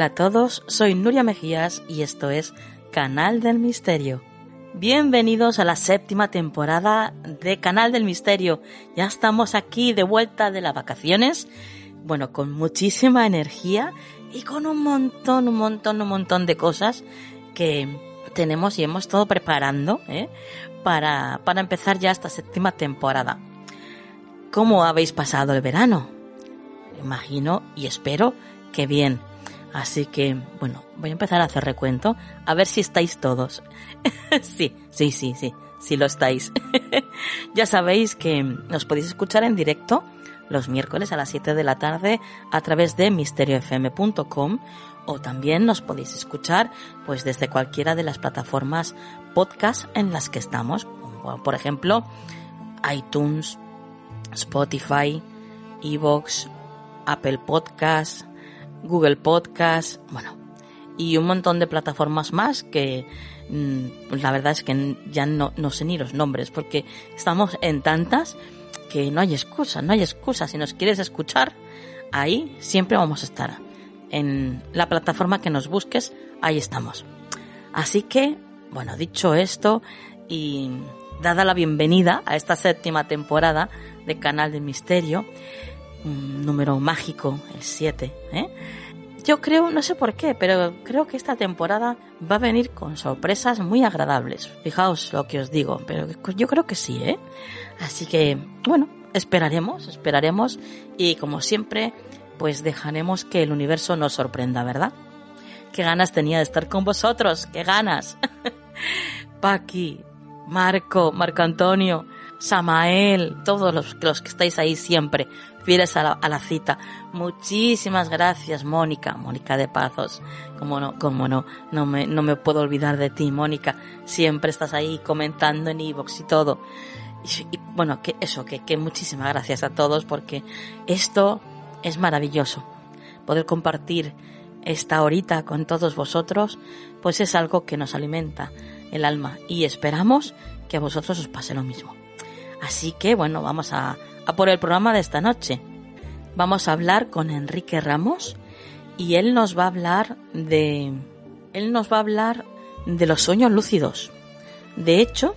Hola a todos, soy Nuria Mejías y esto es Canal del Misterio. Bienvenidos a la séptima temporada de Canal del Misterio. Ya estamos aquí de vuelta de las vacaciones, bueno, con muchísima energía y con un montón, un montón, un montón de cosas que tenemos y hemos todo preparando ¿eh? para, para empezar ya esta séptima temporada. ¿Cómo habéis pasado el verano? Imagino y espero que bien Así que, bueno, voy a empezar a hacer recuento, a ver si estáis todos. sí, sí, sí, sí, sí lo estáis. ya sabéis que nos podéis escuchar en directo los miércoles a las 7 de la tarde a través de misteriofm.com o también nos podéis escuchar pues desde cualquiera de las plataformas podcast en las que estamos. Por ejemplo, iTunes, Spotify, Evox, Apple Podcasts, Google Podcast, bueno, y un montón de plataformas más que mm, la verdad es que ya no, no sé ni los nombres porque estamos en tantas que no hay excusa, no hay excusa. Si nos quieres escuchar, ahí siempre vamos a estar. En la plataforma que nos busques, ahí estamos. Así que, bueno, dicho esto y dada la bienvenida a esta séptima temporada de Canal de Misterio, un número mágico, el 7. ¿eh? Yo creo, no sé por qué, pero creo que esta temporada va a venir con sorpresas muy agradables. Fijaos lo que os digo, pero yo creo que sí, ¿eh? Así que, bueno, esperaremos, esperaremos y como siempre, pues dejaremos que el universo nos sorprenda, ¿verdad? Qué ganas tenía de estar con vosotros, qué ganas. Paqui, Marco, Marco Antonio, Samael, todos los, los que estáis ahí siempre fieles a la, cita. Muchísimas gracias, Mónica, Mónica de Pazos. Como no, como no, no me, no me puedo olvidar de ti, Mónica. Siempre estás ahí comentando en iVoox y todo. Y, bueno, que eso, que, que muchísimas gracias a todos porque esto es maravilloso. Poder compartir esta horita con todos vosotros, pues es algo que nos alimenta el alma y esperamos que a vosotros os pase lo mismo. Así que bueno, vamos a, por el programa de esta noche. Vamos a hablar con Enrique Ramos y él nos va a hablar de él nos va a hablar de los sueños lúcidos. De hecho,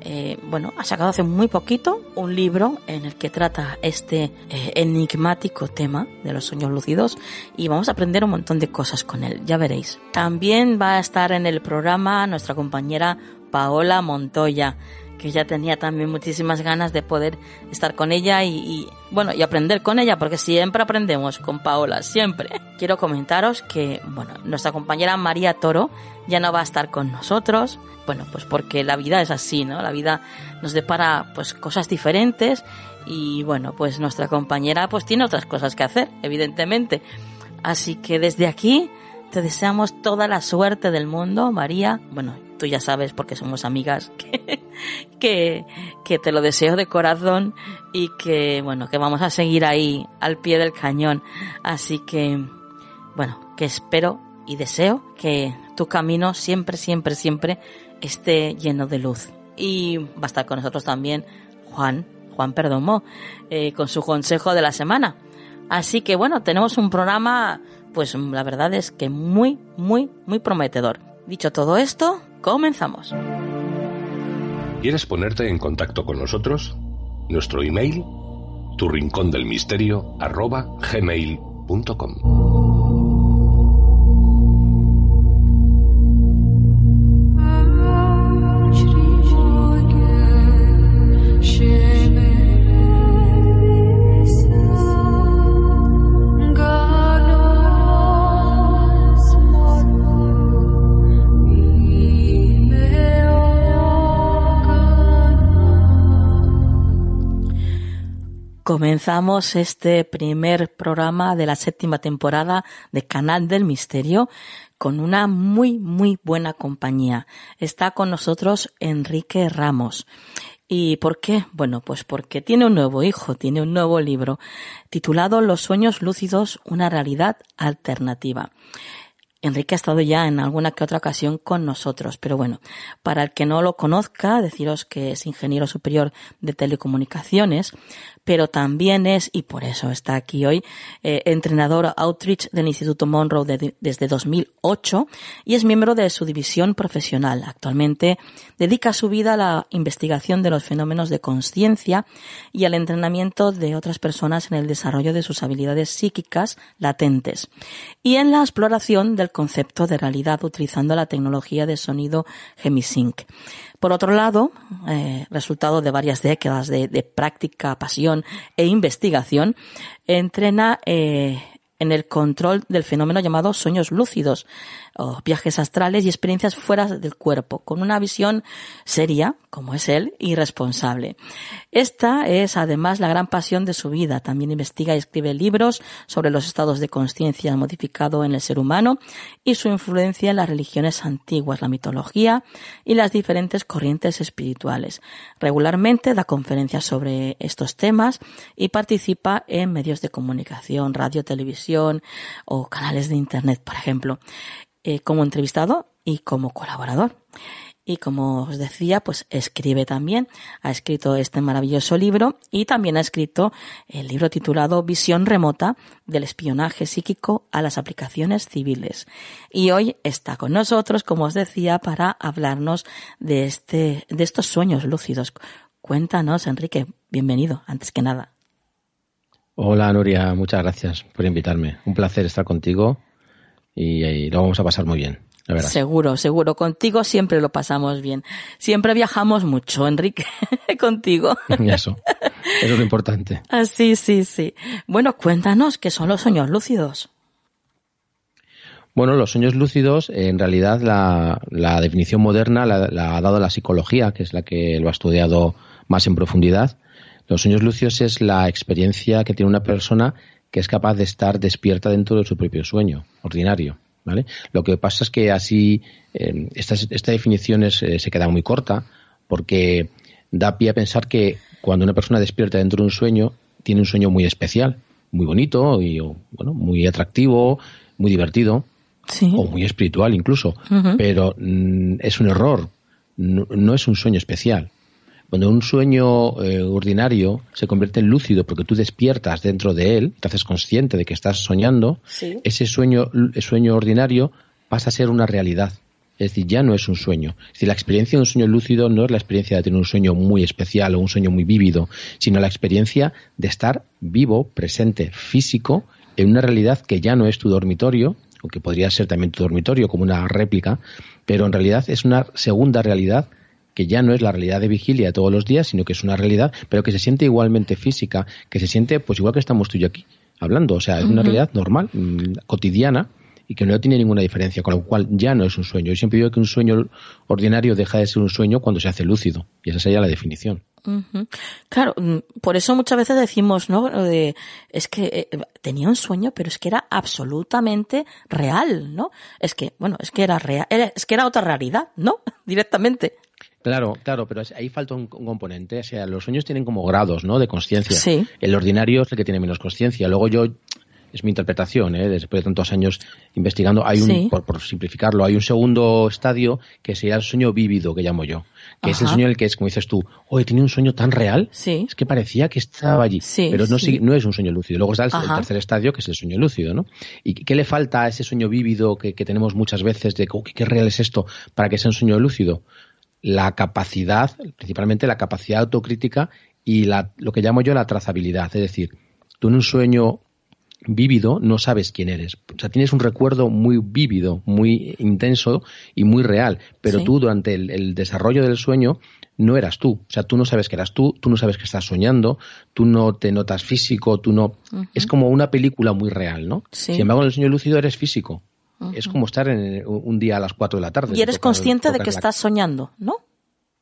eh, bueno, ha sacado hace muy poquito un libro en el que trata este eh, enigmático tema de los sueños lúcidos y vamos a aprender un montón de cosas con él, ya veréis. También va a estar en el programa nuestra compañera Paola Montoya que ya tenía también muchísimas ganas de poder estar con ella y, bueno, y aprender con ella, porque siempre aprendemos con Paola, siempre. Quiero comentaros que, bueno, nuestra compañera María Toro ya no va a estar con nosotros, bueno, pues porque la vida es así, ¿no? La vida nos depara pues cosas diferentes y bueno, pues nuestra compañera pues tiene otras cosas que hacer, evidentemente. Así que desde aquí te deseamos toda la suerte del mundo, María. Bueno, tú ya sabes porque somos amigas que, que, te lo deseo de corazón y que bueno que vamos a seguir ahí al pie del cañón así que bueno que espero y deseo que tu camino siempre siempre siempre esté lleno de luz y va a estar con nosotros también Juan Juan Perdomo, eh, con su consejo de la semana. Así que bueno, tenemos un programa, pues la verdad es que muy, muy, muy prometedor. Dicho todo esto, comenzamos. ¿Quieres ponerte en contacto con nosotros? Nuestro email, tu rincón del misterio, arroba gmail.com. Comenzamos este primer programa de la séptima temporada de Canal del Misterio con una muy, muy buena compañía. Está con nosotros Enrique Ramos. ¿Y por qué? Bueno, pues porque tiene un nuevo hijo, tiene un nuevo libro titulado Los sueños lúcidos, una realidad alternativa. Enrique ha estado ya en alguna que otra ocasión con nosotros, pero bueno, para el que no lo conozca, deciros que es ingeniero superior de telecomunicaciones, pero también es, y por eso está aquí hoy, eh, entrenador outreach del Instituto Monroe desde 2008 y es miembro de su división profesional. Actualmente dedica su vida a la investigación de los fenómenos de conciencia y al entrenamiento de otras personas en el desarrollo de sus habilidades psíquicas latentes y en la exploración del concepto de realidad utilizando la tecnología de sonido Gemisync. Por otro lado, eh, resultado de varias décadas de, práctica, pasión e investigación, entrena eh, en el control del fenómeno llamado sueños lúcidos, o viajes astrales y experiencias fuera del cuerpo, con una visión seria, como es él, y responsable. Esta es además la gran pasión de su vida. También investiga y escribe libros sobre los estados de conciencia modificado en el ser humano y su influencia en las religiones antiguas, la mitología y las diferentes corrientes espirituales. Regularmente da conferencias sobre estos temas y participa en medios de comunicación, radio, televisión o canales de internet, por ejemplo. Eh, como entrevistado y como colaborador. Y como os decía, pues escribe también, ha escrito este maravilloso libro y también ha escrito el libro titulado Visión remota del espionaje psíquico a las aplicaciones civiles. Y hoy está con nosotros, como os decía, para hablarnos de este, de estos sueños lúcidos. Cuéntanos, Enrique, bienvenido, antes que nada. Hola, Nuria, muchas gracias por invitarme. Un placer estar contigo y, lo vamos a pasar muy bien. Seguro, seguro. Contigo siempre lo pasamos bien. Siempre viajamos mucho, Enrique, contigo. Eso, eso es lo importante. Ah, sí, sí, sí. Bueno, cuéntanos qué son los sueños lúcidos. Bueno, los sueños lúcidos, en realidad la, la definición moderna la, la, ha dado la psicología, que es la que lo ha estudiado más en profundidad. Los sueños lúcidos es la experiencia que tiene una persona que es capaz de estar despierta dentro de su propio sueño ordinario. ¿vale? Lo que pasa es que así eh, esta, definición eh, se queda muy corta porque da pie a pensar que cuando una persona despierta dentro de un sueño, tiene un sueño muy especial, muy bonito y bueno, muy atractivo, muy divertido. o muy espiritual incluso, pero mm, es un error, no, es un sueño especial. Cuando un sueño eh, ordinario se convierte en lúcido porque tú despiertas dentro de él, te haces consciente de que estás soñando, ese sueño, el sueño ordinario pasa a ser una realidad. Es decir, ya no es un sueño. Es decir, la experiencia de un sueño lúcido no es la experiencia de tener un sueño muy especial o un sueño muy vívido, sino la experiencia de estar vivo, presente, físico, en una realidad que ya no es tu dormitorio, o que podría ser también tu dormitorio como una réplica, pero en realidad es una segunda realidad que ya no es la realidad de vigilia todos los días, sino que es una realidad, pero que se siente igualmente física, que se siente pues igual que estamos tú y yo aquí hablando, o sea, es una realidad normal, mm, cotidiana, y que no tiene ninguna diferencia, con lo cual ya no es un sueño. Yo siempre digo que un sueño ordinario deja de ser un sueño cuando se hace lúcido, y esa sería la definición. Claro, mm, por eso muchas veces decimos, ¿no? De, es que eh, tenía un sueño, pero es que era absolutamente real, ¿no? Es que, bueno, es que era real, es que era otra realidad, ¿no? Directamente. Claro, claro, pero ahí falta un, componente. O sea, los sueños tienen como grados, ¿no? De conciencia. Sí. El ordinario es el que tiene menos conciencia. Luego yo es mi interpretación, ¿eh? después de tantos años investigando, hay un, por, simplificarlo, hay un segundo estadio que sería el sueño vívido, que llamo yo, que es el sueño en el que es, como dices tú, oye, tiene un sueño tan real, es que parecía que estaba allí, pero no, no es un sueño lúcido. Luego está el, tercer estadio, que es el sueño lúcido, ¿no? ¿Y qué le falta a ese sueño vívido que, tenemos muchas veces de qué real es esto para que sea un sueño lúcido? La capacidad, principalmente la capacidad autocrítica y la, lo que llamo yo la trazabilidad, es decir, tú en un sueño vívido no sabes quién eres. O sea, tienes un recuerdo muy vívido, muy intenso y muy real, pero tú durante el, desarrollo del sueño no eras tú. O sea, tú no sabes que eras tú, tú no sabes que estás soñando, tú no te notas físico, tú no... Es como una película muy real, ¿no? Sin embargo, en el sueño lúcido eres físico. Es como estar en un día a las 4 de la tarde. Y eres consciente de que estás soñando, ¿no?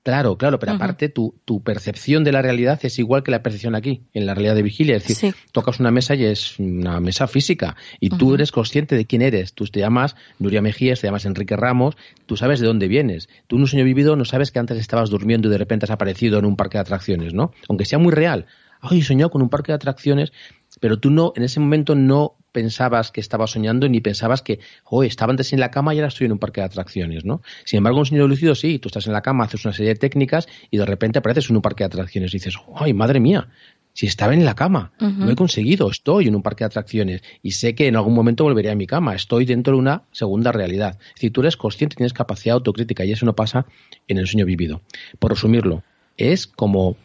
Claro, claro, pero aparte tu, tu, percepción de la realidad es igual que la percepción aquí, en la realidad de vigilia. Es decir, tocas una mesa y es una mesa física y tú eres consciente de quién eres. Tú te llamas Nuria Mejías, te llamas Enrique Ramos, tú sabes de dónde vienes. Tú en un sueño vivido no sabes que antes estabas durmiendo y de repente has aparecido en un parque de atracciones, ¿no? Aunque sea muy real. Ay, he soñado con un parque de atracciones, pero tú no, en ese momento no pensabas que estaba soñando ni pensabas que, oh, estaba antes en la cama y ahora estoy en un parque de atracciones, ¿no? Sin embargo, un sueño lúcido sí, tú estás en la cama, haces una serie de técnicas y de repente apareces en un parque de atracciones y dices, ay, madre mía, si estaba en la cama, lo he conseguido, estoy en un parque de atracciones y sé que en algún momento volveré a mi cama, estoy dentro de una segunda realidad. Si tú eres consciente, tienes capacidad autocrítica y eso no pasa en el sueño vivido. Por resumirlo, es como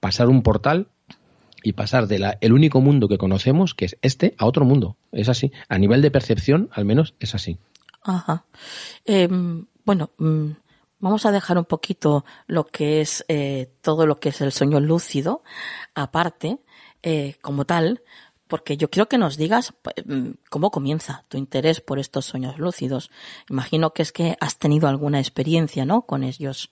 pasar un portal y pasar de la, el único mundo que conocemos, que es este, a otro mundo. Es así. A nivel de percepción, al menos, es así. Ajá. Em, bueno, mm, vamos a dejar un poquito lo que es eh, todo lo que es el sueño lúcido, aparte, eh, como tal, porque yo quiero que nos digas mm, cómo comienza tu interés por estos sueños lúcidos. Imagino que es que has tenido alguna experiencia, ¿no? Con ellos.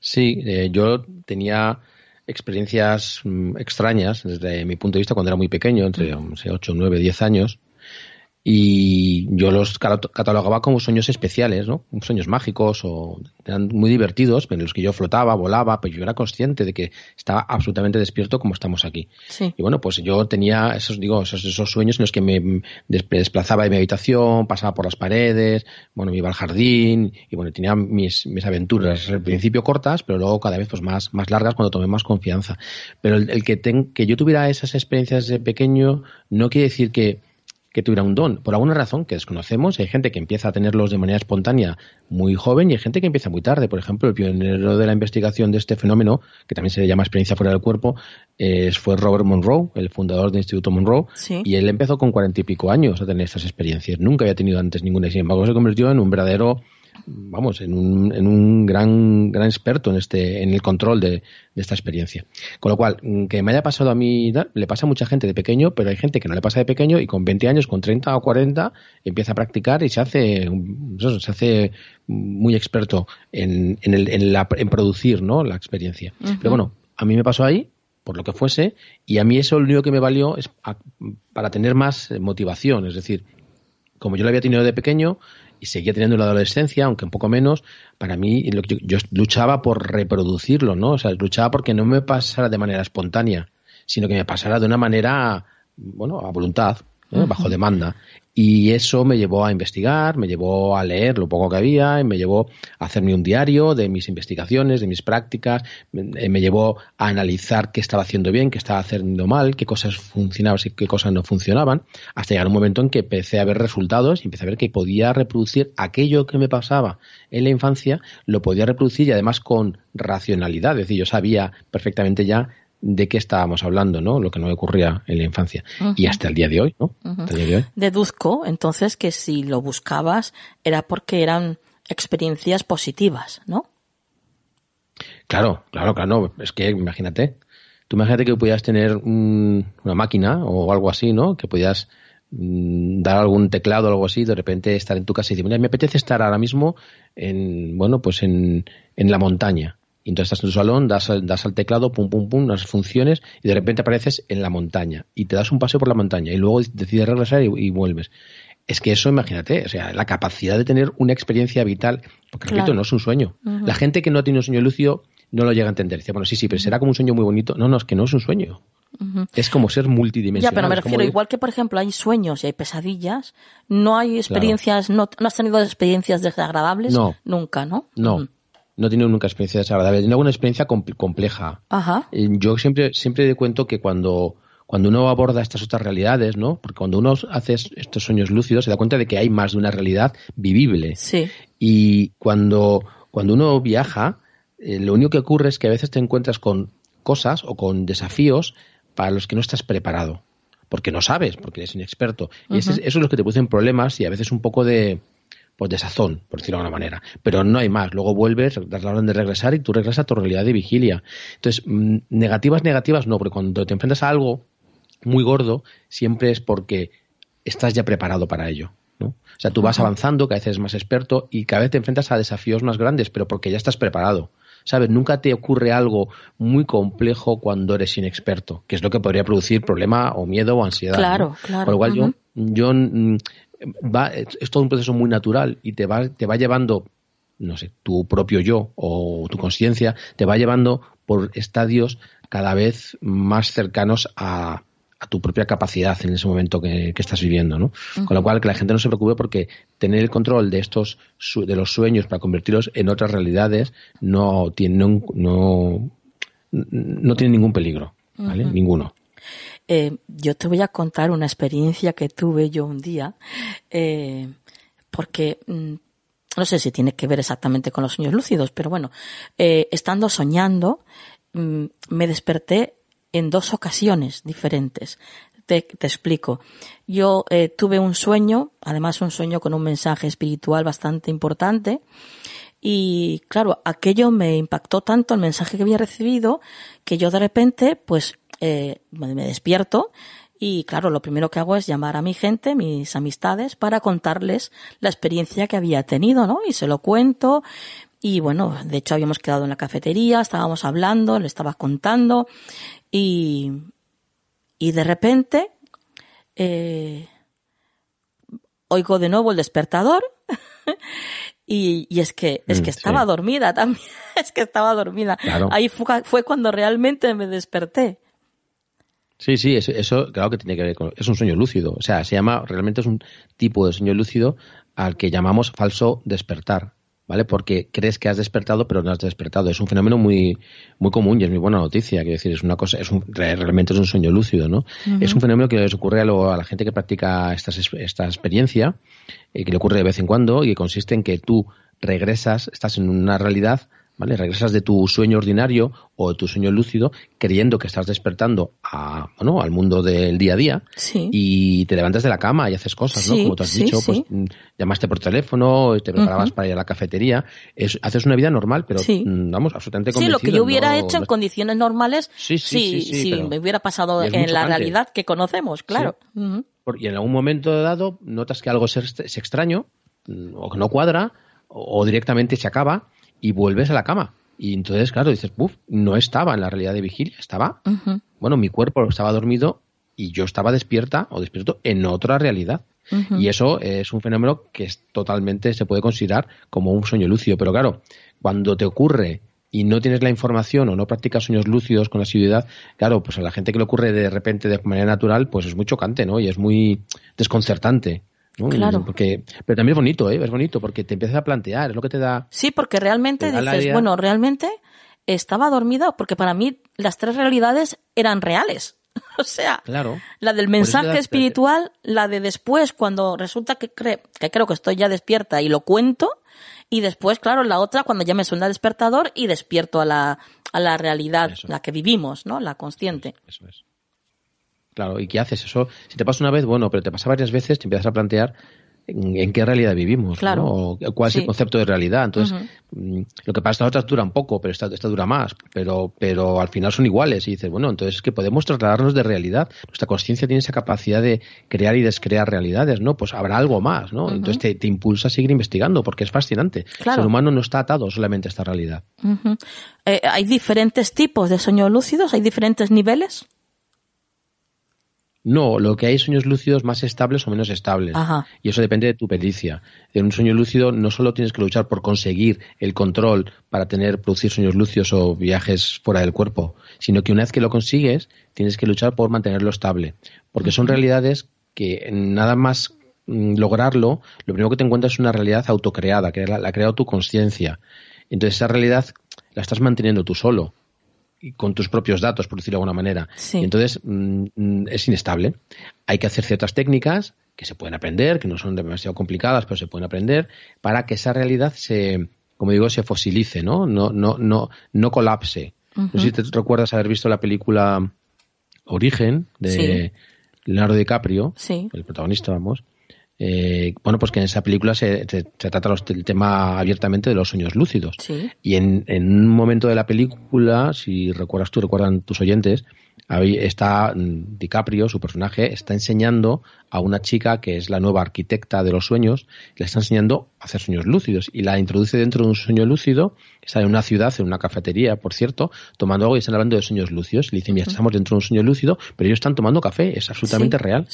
Sí, eh, yo tenía experiencias mm, extrañas desde mi punto de vista cuando era muy pequeño, entre 8, 9, 10 años, y yo los catalogaba como sueños especiales, ¿no? Sueños mágicos o eran muy divertidos, pero en los que yo flotaba, volaba, pero yo era consciente de que estaba absolutamente despierto como estamos aquí. Y bueno, pues yo tenía esos, digo, esos, esos sueños en los que me desplazaba de mi habitación, pasaba por las paredes, bueno, me iba al jardín y bueno, tenía mis, mis aventuras al principio cortas, pero luego cada vez pues más, más largas cuando tomé más confianza. Pero el, que, que yo tuviera esas experiencias de pequeño no quiere decir que que tuviera un don. Por alguna razón que desconocemos, hay gente que empieza a tenerlos de manera espontánea muy joven y hay gente que empieza muy tarde. Por ejemplo, el pionero de la investigación de este fenómeno, que también se llama experiencia fuera del cuerpo, fue Robert Monroe, el fundador del Instituto Monroe, y él empezó con cuarenta y pico años a tener estas experiencias. Nunca había tenido antes ninguna. Sin embargo, se convirtió en un verdadero vamos, en un, en un gran, gran experto en este, en el control de, esta experiencia. Con lo cual, mm, que me haya pasado a mí, le pasa a mucha gente de pequeño, pero hay gente que no le pasa de pequeño y con 20 años, con 30 o 40, empieza a practicar y se hace, se hace muy experto en, en, el, en, la, en producir, ¿no? La experiencia. Pero bueno, a mí me pasó ahí, por lo que fuese, y a mí eso lo único que me valió es para tener más motivación, es decir, como yo lo había tenido de pequeño, y seguía teniendo la adolescencia, aunque un poco menos, para mí yo, luchaba por reproducirlo, ¿no? O sea, luchaba porque no me pasara de manera espontánea, sino que me pasara de una manera, bueno, a voluntad, bajo demanda. Y eso me llevó a investigar, me llevó a leer lo poco que había, y me llevó a hacerme un diario de mis investigaciones, de mis prácticas, me, llevó a analizar qué estaba haciendo bien, qué estaba haciendo mal, qué cosas funcionaban y qué cosas no funcionaban, hasta llegar un momento en que empecé a ver resultados y empecé a ver que podía reproducir aquello que me pasaba en la infancia, lo podía reproducir y además con racionalidad, es decir, yo sabía perfectamente ya de qué estábamos hablando, ¿no? Lo que no ocurría en la infancia. Y hasta el día de hoy, ¿no? Deduzco, entonces, que si lo buscabas era porque eran experiencias positivas, ¿no? Claro, claro, claro. Es que imagínate, tú imagínate que pudieras tener una máquina o algo así, ¿no? Que pudieras mm, dar algún teclado o algo así, de repente estar en tu casa y decir, mira, me apetece estar ahora mismo en, bueno, pues en, en la montaña. Y entonces estás en tu salón, das, das al teclado, pum, pum, pum, unas funciones y de repente apareces en la montaña y te das un paseo por la montaña y luego decides regresar y, vuelves. Es que eso, imagínate, o sea, la capacidad de tener una experiencia vital, porque repito, no es un sueño. La gente que no tiene un sueño lúcido no lo llega a entender. Dice, bueno, sí, sí, pero será como un sueño muy bonito. No, no, es que no es un sueño. Es como ser multidimensional. Ya, pero me refiero, igual que por ejemplo hay sueños y hay pesadillas, no hay experiencias, no, no, has tenido experiencias desagradables no. nunca, ¿no? No. No he tenido nunca experiencias desagradables. Tengo una experiencia compleja. Ajá. Yo siempre, siempre cuento que cuando, cuando uno aborda estas otras realidades, ¿no? Porque cuando uno hace estos sueños lúcidos se da cuenta de que hay más de una realidad vivible. Sí. Y cuando, cuando uno viaja, eh, lo único que ocurre es que a veces te encuentras con cosas o con desafíos para los que no estás preparado. Porque no sabes, porque eres inexperto. Y eso es lo que te producen problemas y a veces un poco de, pues de sazón, por decirlo de alguna manera. Pero no hay más. Luego vuelves, das la orden de regresar y tú regresas a tu realidad de vigilia. Entonces, mm, negativas, negativas no, porque cuando te enfrentas a algo muy gordo, siempre es porque estás ya preparado para ello. ¿no? O sea, tú vas avanzando, cada vez eres más experto y cada vez te enfrentas a desafíos más grandes, pero porque ya estás preparado. ¿Sabes? Nunca te ocurre algo muy complejo cuando eres inexperto, que es lo que podría producir problema o miedo o ansiedad. Claro, claro. Por lo cual yo, yo va, es todo un proceso muy natural y te va, te va llevando, no sé, tu propio yo o tu conciencia, te va llevando por estadios cada vez más cercanos a, tu propia capacidad en ese momento que, estás viviendo, ¿no? Con lo cual que la gente no se preocupe porque tener el control de estos de los sueños para convertirlos en otras realidades no tiene no, no, tiene ningún peligro, ¿vale? Ninguno. Eh, yo te voy a contar una experiencia que tuve yo un día, eh, porque mm, no sé si tiene que ver exactamente con los sueños lúcidos, pero bueno, eh, estando soñando, mm, me desperté en dos ocasiones diferentes. Te, explico. Yo tuve un sueño, además un sueño con un mensaje espiritual bastante importante, y claro, aquello me impactó tanto el mensaje que había recibido que yo de repente, pues, eh, me despierto y claro, lo primero que hago es llamar a mi gente, mis amistades, para contarles la experiencia que había tenido, ¿no? Y se lo cuento. Y bueno, de hecho habíamos quedado en la cafetería, estábamos hablando, le estaba contando y, y de repente eh, oigo de nuevo el despertador y, y, es que es que mm, estaba dormida también, es que estaba dormida. Ahí fue, fue, cuando realmente me desperté. Sí, sí, eso, eso, claro que tiene que ver con... Es un sueño lúcido, o sea, se llama, realmente es un tipo de sueño lúcido al que llamamos falso despertar. ¿vale? Porque crees que has despertado, pero no has despertado. Es un fenómeno muy, muy común y es muy buena noticia. Quiero decir, es una cosa, es un, realmente es un sueño lúcido, ¿no? Es un fenómeno que les ocurre a, a la gente que practica esta, esta experiencia, eh, que le ocurre de vez en cuando y que consiste en que tú regresas, estás en una realidad ¿vale? Regresas de tu sueño ordinario o de tu sueño lúcido creyendo que estás despertando a, bueno, al mundo del día a día y te levantas de la cama y haces cosas, ¿no? Como tú has dicho, pues mm, llamaste por teléfono, te preparabas para ir a la cafetería, haces una vida normal, pero mm, vamos, absolutamente convencido. Sí, lo que yo hubiera hecho en condiciones normales, sí, si me hubiera pasado en la realidad que conocemos, claro. Y en algún momento dado notas que algo es, extraño mm, o que no cuadra o directamente se acaba y vuelves a la cama. Y entonces, claro, dices, uff, no estaba en la realidad de vigilia, estaba, bueno, mi cuerpo estaba dormido y yo estaba despierta o despierto en otra realidad. Y eso es un fenómeno que es totalmente se puede considerar como un sueño lúcido. Pero claro, cuando te ocurre y no tienes la información o no practicas sueños lúcidos con asiduidad, claro, pues a la gente que le ocurre de repente de manera natural, pues es muy chocante, ¿no? Y es muy desconcertante. Claro. Porque, pero también es bonito, ¿eh? Es bonito porque te empiezas a plantear, es lo que te da. Sí, porque realmente dices, bueno, realmente estaba dormida porque para mí las tres realidades eran reales. o sea, claro. la del mensaje espiritual, la de después cuando resulta que, cree, que creo que estoy ya despierta y lo cuento, y después, claro, la otra cuando ya me suena el despertador y despierto a la, a la realidad, la que vivimos, ¿no? La consciente. Eso es. Claro, ¿y qué haces? Eso, si te pasa una vez, bueno, pero te pasa varias veces, te empiezas a plantear en, qué realidad vivimos, claro. cuál es el concepto de realidad. Entonces, mm, lo que pasa es que las otras duran poco, pero esta, esta dura más, pero, pero al final son iguales. Y dices, bueno, entonces es que podemos trasladarnos de realidad. Nuestra conciencia tiene esa capacidad de crear y descrear realidades, ¿no? Pues habrá algo más, ¿no? Entonces te, te, impulsa a seguir investigando porque es fascinante. El ser humano no está atado solamente a esta realidad. Eh, ¿Hay diferentes tipos de sueños lúcidos? ¿Hay diferentes niveles? No, lo que hay es sueños lúcidos más estables o menos estables. Y eso depende de tu pericia. En un sueño lúcido no solo tienes que luchar por conseguir el control para tener, producir sueños lúcidos o viajes fuera del cuerpo, sino que una vez que lo consigues, tienes que luchar por mantenerlo estable. Porque son realidades que nada más mm, lograrlo, lo primero que te encuentras es una realidad autocreada, que la, ha creado tu conciencia. Entonces esa realidad la estás manteniendo tú solo con tus propios datos, por decirlo de alguna manera. Y entonces mm, mm, es inestable. Hay que hacer ciertas técnicas que se pueden aprender, que no son demasiado complicadas, pero se pueden aprender, para que esa realidad se, como digo, se fosilice, ¿no? No, no, no, no colapse. No sé si te recuerdas haber visto la película Origen de Leonardo DiCaprio, el protagonista, vamos, eh, bueno, pues que en esa película se, trata el tema abiertamente de los sueños lúcidos. Y en, en, un momento de la película, si recuerdas tú, recuerdan tus oyentes, está mm, DiCaprio, su personaje, está enseñando a una chica que es la nueva arquitecta de los sueños, le está enseñando a hacer sueños lúcidos y la introduce dentro de un sueño lúcido, está en una ciudad, en una cafetería, por cierto, tomando algo y están hablando de sueños lúcidos. Le dice, mira, estamos dentro de un sueño lúcido, pero ellos están tomando café, es absolutamente real.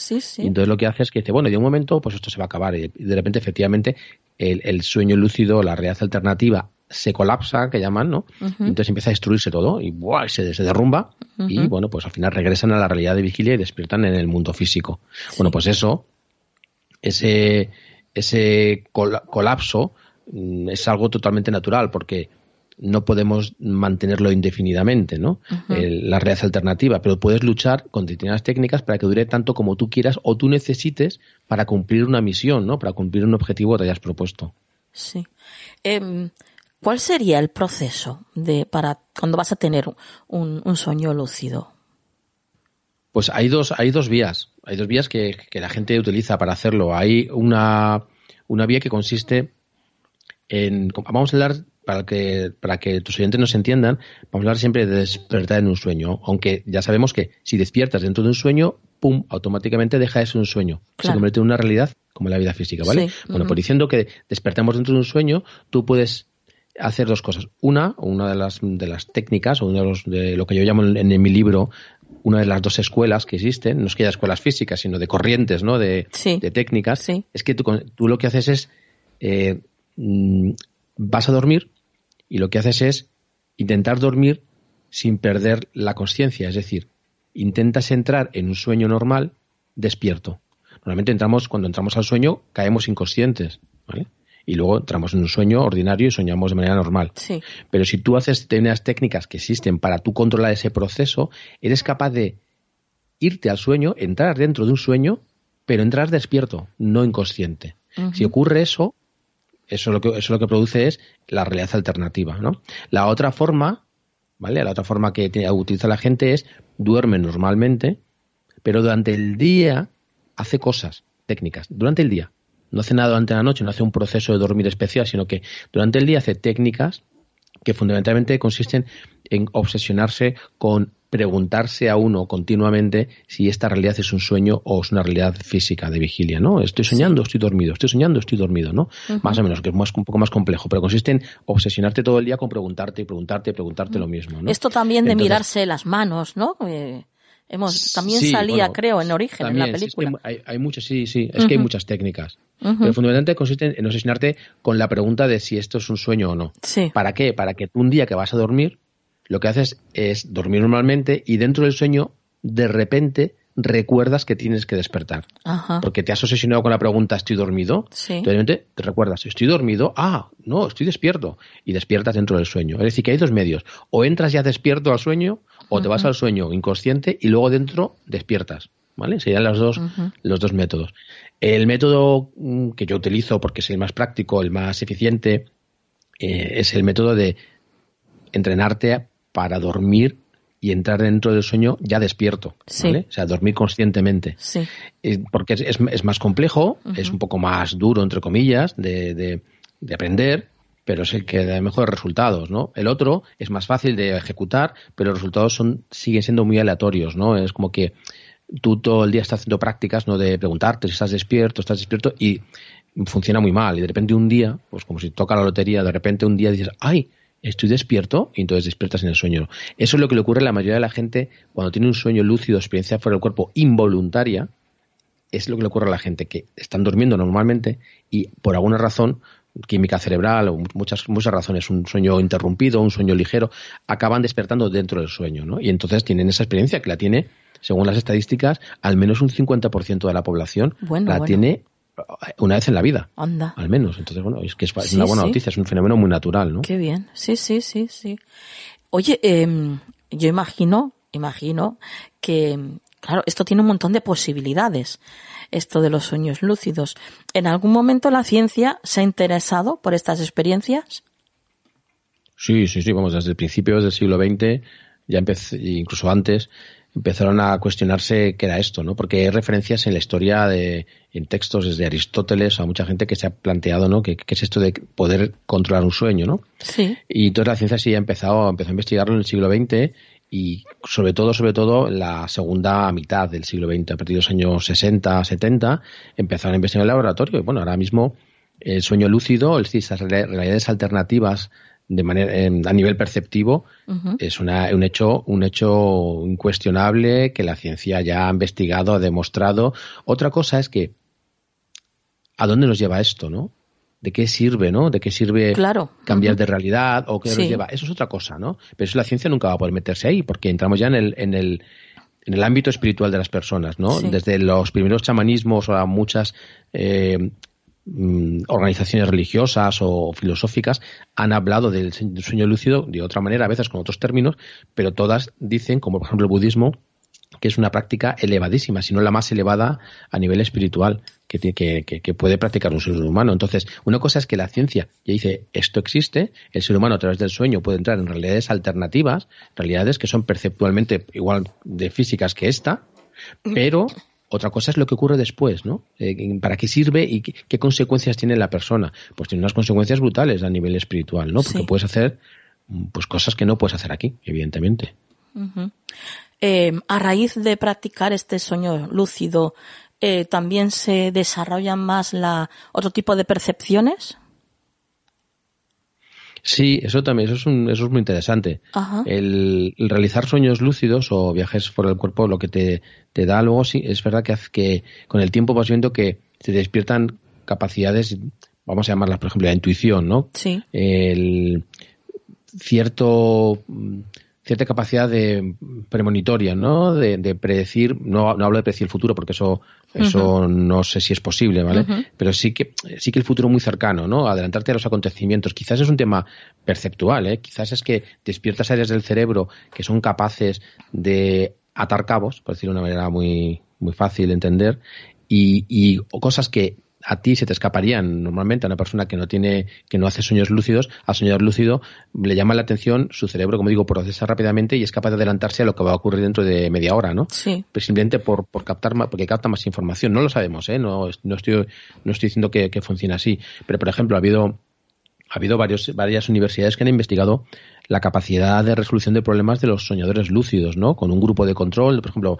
Y entonces lo que hace es que dice, bueno, de un momento, pues esto se va a acabar. Y de repente, efectivamente, el, el sueño lúcido, la realidad alternativa, se colapsa, que llaman, ¿no? Entonces empieza a destruirse todo y ¡buah! Se, se derrumba y, bueno, pues al final regresan a la realidad de vigilia y despiertan en el mundo físico. Bueno, pues eso, ese, ese colapso mm, es algo totalmente natural porque no podemos mantenerlo indefinidamente, ¿no? la realidad alternativa, pero puedes luchar con determinadas técnicas para que dure tanto como tú quieras o tú necesites para cumplir una misión, ¿no? Para cumplir un objetivo que te hayas propuesto. Sí. Em, ¿Cuál sería el proceso de para cuando vas a tener un, sueño lúcido? Pues hay dos, hay dos vías. Hay dos vías que, la gente utiliza para hacerlo. Hay una, una vía que consiste en. Vamos a hablar, para que, para que tus oyentes nos entiendan, vamos a hablar siempre de despertar en un sueño. Aunque ya sabemos que si despiertas dentro de un sueño, pum, automáticamente deja de ser un sueño. Se convierte en una realidad como la vida física, ¿vale? Bueno, por diciendo que despertamos dentro de un sueño, tú puedes hacer dos cosas. Una, una de las, de las técnicas, o uno de, los, de lo que yo llamo en, mi libro, una de las dos escuelas que existen, no es que haya escuelas físicas, sino de corrientes, ¿no? De, de técnicas, es que tú, tú, lo que haces es, eh, mm, vas a dormir y lo que haces es intentar dormir sin perder la conciencia, es decir, intentas entrar en un sueño normal despierto. Normalmente entramos, cuando entramos al sueño, caemos inconscientes, ¿vale? Y luego entramos en un sueño ordinario y soñamos de manera normal. Pero si tú haces técnicas que existen para tú controlar ese proceso, eres capaz de irte al sueño, entrar dentro de un sueño, pero entrar despierto, no inconsciente. Si ocurre eso, eso lo que eso lo que produce es la realidad alternativa, ¿no? La otra forma, ¿vale? La otra forma que utiliza la gente es duerme normalmente, pero durante el día hace cosas técnicas durante el día no hace nada durante la noche, no hace un proceso de dormir especial, sino que durante el día hace técnicas que fundamentalmente consisten en obsesionarse con preguntarse a uno continuamente si esta realidad es un sueño o es una realidad física de vigilia, ¿no? Estoy soñando, estoy dormido, estoy soñando, estoy dormido, ¿no? Más o menos, que es más, un poco más complejo, pero consiste en obsesionarte todo el día con preguntarte y preguntarte y preguntarte lo mismo, ¿no? Esto también de mirarse las manos, ¿no? Eh, hemos, también salía, creo, en origen en la película. hay, muchas, sí, sí, es que hay muchas técnicas. Pero fundamentalmente consiste en obsesionarte con la pregunta de si esto es un sueño o no. ¿Para qué? Para que tú un día que vas a dormir, lo que haces es dormir normalmente y dentro del sueño, de repente, recuerdas que tienes que despertar. Porque te has obsesionado con la pregunta ¿estoy dormido? Sí. te recuerdas, ¿estoy dormido? Ah, no, estoy despierto. Y despiertas dentro del sueño. Es decir, que hay dos medios. O entras ya despierto al sueño o te vas al sueño inconsciente y luego dentro despiertas. ¿Vale? Serían los dos, los dos métodos. El método mm, que yo utilizo, porque es el más práctico, el más eficiente, eh, es el método de entrenarte para dormir y entrar dentro del sueño ya despierto, ¿vale? O sea, dormir conscientemente. Sí. Porque es, más complejo, es un poco más duro, entre comillas, de, de, aprender, pero es el que da mejores resultados, ¿no? El otro es más fácil de ejecutar, pero los resultados son siguen siendo muy aleatorios, ¿no? Es como que tú todo el día estás haciendo prácticas, ¿no? De preguntarte si estás despierto, estás despierto y funciona muy mal. Y de repente un día, pues como si toca la lotería, de repente un día dices, ay, estoy despierto y entonces despiertas en el sueño. Eso es lo que le ocurre a la mayoría de la gente cuando tiene un sueño lúcido, experiencia fuera del cuerpo involuntaria. Es lo que le ocurre a la gente que están durmiendo normalmente y por alguna razón química cerebral o muchas, muchas razones, un sueño interrumpido, un sueño ligero, acaban despertando dentro del sueño, ¿no? Y entonces tienen esa experiencia que la tiene, según las estadísticas, al menos un 50% de la población la tiene una vez en la vida. Anda. Al menos. Entonces, bueno, es que es, una buena noticia, es un fenómeno muy natural, ¿no? Qué bien. Sí, sí, sí, sí. Oye, eh, yo imagino, imagino que, claro, esto tiene un montón de posibilidades, esto de los sueños lúcidos. ¿En algún momento la ciencia se ha interesado por estas experiencias? Sí, sí, sí, vamos, desde principios del siglo XX, ya empecé, incluso antes, empezaron a cuestionarse qué era esto, ¿no? Porque hay referencias en la historia de, en textos desde Aristóteles a mucha gente que se ha planteado, ¿no? ¿Qué, es esto de poder controlar un sueño, ¿no? Sí. Y toda la ciencia sí ha empezado, empezó a investigarlo en el siglo XX y sobre todo, sobre todo, la segunda mitad del siglo XX, a partir de los años 60, 70, empezaron a investigar en el laboratorio y bueno, ahora mismo el sueño lúcido, es decir, esas realidades alternativas de manera a nivel perceptivo es una, un hecho un hecho incuestionable que la ciencia ya ha investigado ha demostrado. Otra cosa es que a dónde nos lleva esto no de qué sirve no de qué sirve cambiar de realidad o qué nos lleva eso es otra cosa no pero eso la ciencia nunca va a poder meterse ahí porque entramos ya en el en el en el ámbito espiritual de las personas, ¿no? Desde los primeros chamanismos o a muchas eh, Mm, organizaciones religiosas o filosóficas han hablado del sueño lúcido de otra manera, a veces con otros términos, pero todas dicen, como por ejemplo el budismo, que es una práctica elevadísima, si no la más elevada a nivel espiritual que, que, que, puede practicar un ser humano. Entonces, una cosa es que la ciencia ya dice esto existe, el ser humano a través del sueño puede entrar en realidades alternativas, realidades que son perceptualmente igual de físicas que esta, pero otra cosa es lo que ocurre después, ¿no? Eh, ¿Para qué sirve y qué, consecuencias tiene la persona? Pues tiene unas consecuencias brutales a nivel espiritual, ¿no? Porque puedes hacer mm, pues cosas que no puedes hacer aquí, evidentemente. Eh, a raíz de practicar este sueño lúcido, eh, ¿también se desarrollan más la otro tipo de percepciones? Sí, eso también, eso es, un, eso es muy interesante. El, realizar sueños lúcidos o viajes por el cuerpo, lo que te, te da luego, sí, es verdad que, que con el tiempo vas viendo que se despiertan capacidades, vamos a llamarlas, por ejemplo, la intuición, ¿no? Sí. El cierto cierta capacidad de premonitoria, ¿no? De, predecir, no, no, hablo de predecir el futuro porque eso, eso no sé si es posible, ¿vale? Pero sí que, sí que el futuro muy cercano, ¿no? Adelantarte a los acontecimientos. Quizás es un tema perceptual, ¿eh? Quizás es que despiertas áreas del cerebro que son capaces de atar cabos, por decirlo de una manera muy, muy fácil de entender, y, y cosas que a ti se te escaparían normalmente a una persona que no tiene, que no hace sueños lúcidos, al soñar lúcido le llama la atención, su cerebro, como digo, procesa rápidamente y es capaz de adelantarse a lo que va a ocurrir dentro de media hora, ¿no? Sí. Pero simplemente por, por captar más, porque capta más información. No lo sabemos, ¿eh? No, no estoy, no estoy diciendo que, que funcione así. Pero, por ejemplo, ha habido, ha habido varios, varias universidades que han investigado la capacidad de resolución de problemas de los soñadores lúcidos, ¿no? Con un grupo de control, por ejemplo,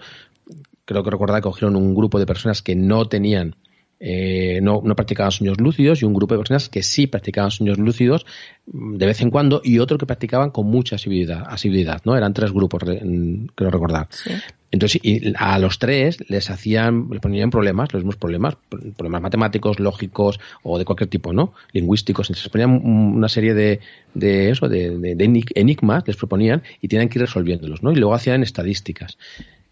creo que recordar que cogieron un grupo de personas que no tenían eh, no, no, practicaban sueños lúcidos y un grupo de personas que sí practicaban sueños lúcidos mm, de vez en cuando y otro que practicaban con mucha asiduidad, asiduidad ¿no? Eran tres grupos, creo recordar. Entonces, y a los tres les hacían, les ponían problemas, los mismos problemas, problemas matemáticos, lógicos o de cualquier tipo, ¿no? Lingüísticos. Entonces, les ponían una serie de, de eso, de, de, enigmas, les proponían y tenían que ir resolviéndolos, ¿no? Y luego hacían estadísticas.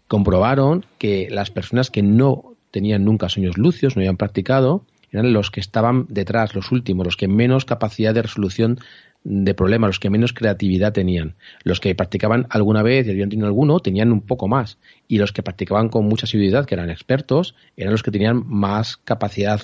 Comprobaron que las personas que no tenían nunca sueños lúcidos, no habían practicado, eran los que estaban detrás, los últimos, los que menos capacidad de resolución de problemas, los que menos creatividad tenían. Los que practicaban alguna vez y habían tenido alguno, tenían un poco más. Y los que practicaban con mucha asiduidad, que eran expertos, eran los que tenían más capacidad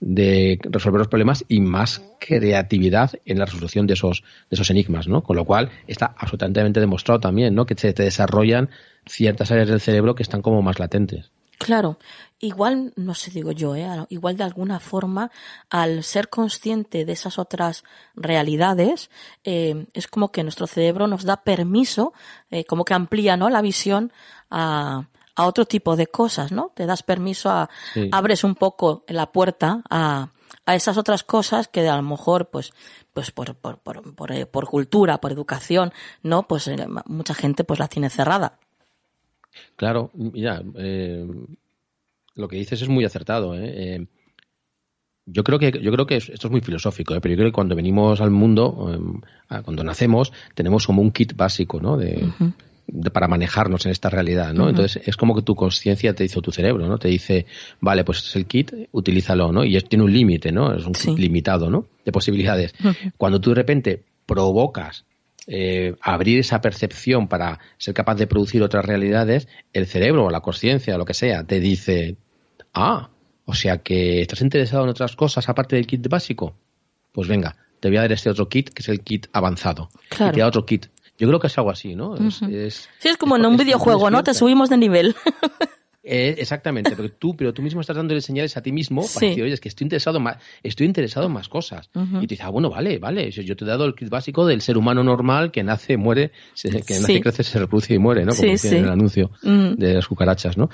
de resolver los problemas y más creatividad en la resolución de esos, de esos enigmas, ¿no? Con lo cual está absolutamente demostrado también, ¿no? Que se te desarrollan ciertas áreas del cerebro que están como más latentes. Claro, igual, no sé, digo yo, ¿eh? igual de alguna forma, al ser consciente de esas otras realidades, eh, es como que nuestro cerebro nos da permiso, eh, como que amplía, ¿no? La visión a, a otro tipo de cosas, ¿no? Te das permiso a, abres un poco la puerta a, a esas otras cosas que a lo mejor, pues, pues por, por, por, por, eh, por cultura, por educación, no, pues mucha gente pues la tiene cerrada. Claro, mira, eh, lo que dices es muy acertado. ¿eh? Eh, yo creo que yo creo que esto es muy filosófico, ¿eh? pero yo creo que cuando venimos al mundo, eh, cuando nacemos, tenemos como un kit básico, ¿no? De, para manejarnos en esta realidad, ¿no? Entonces es como que tu conciencia te dice o tu cerebro, ¿no? Te dice, vale, pues este es el kit, utilízalo, ¿no? Y tiene un límite, ¿no? Es un Sí. kit limitado, ¿no? De posibilidades. Cuando tú de repente provocas eh, abrir esa percepción para ser capaz de producir otras realidades, el cerebro o la conciencia o lo que sea te dice, ah, o sea que estás interesado en otras cosas aparte del kit básico. Pues venga, te voy a dar este otro kit que es el kit avanzado. Claro. Y te da otro kit. Yo creo que es algo así, ¿no? Es- Sí, es como es- en un videojuego, ¿no? Te subimos de nivel. Eh, exactamente, pero tú, pero tú mismo estás dándole señales a ti mismo para Sí. decir, oye, es que estoy interesado en más, estoy interesado en más cosas. Y tú dices, ah, bueno, vale, vale, yo te he dado el kit básico del ser humano normal que nace, muere, se- que Sí. nace, crece, se reproduce y muere, ¿no? Como Sí, en el anuncio de las cucarachas, ¿no?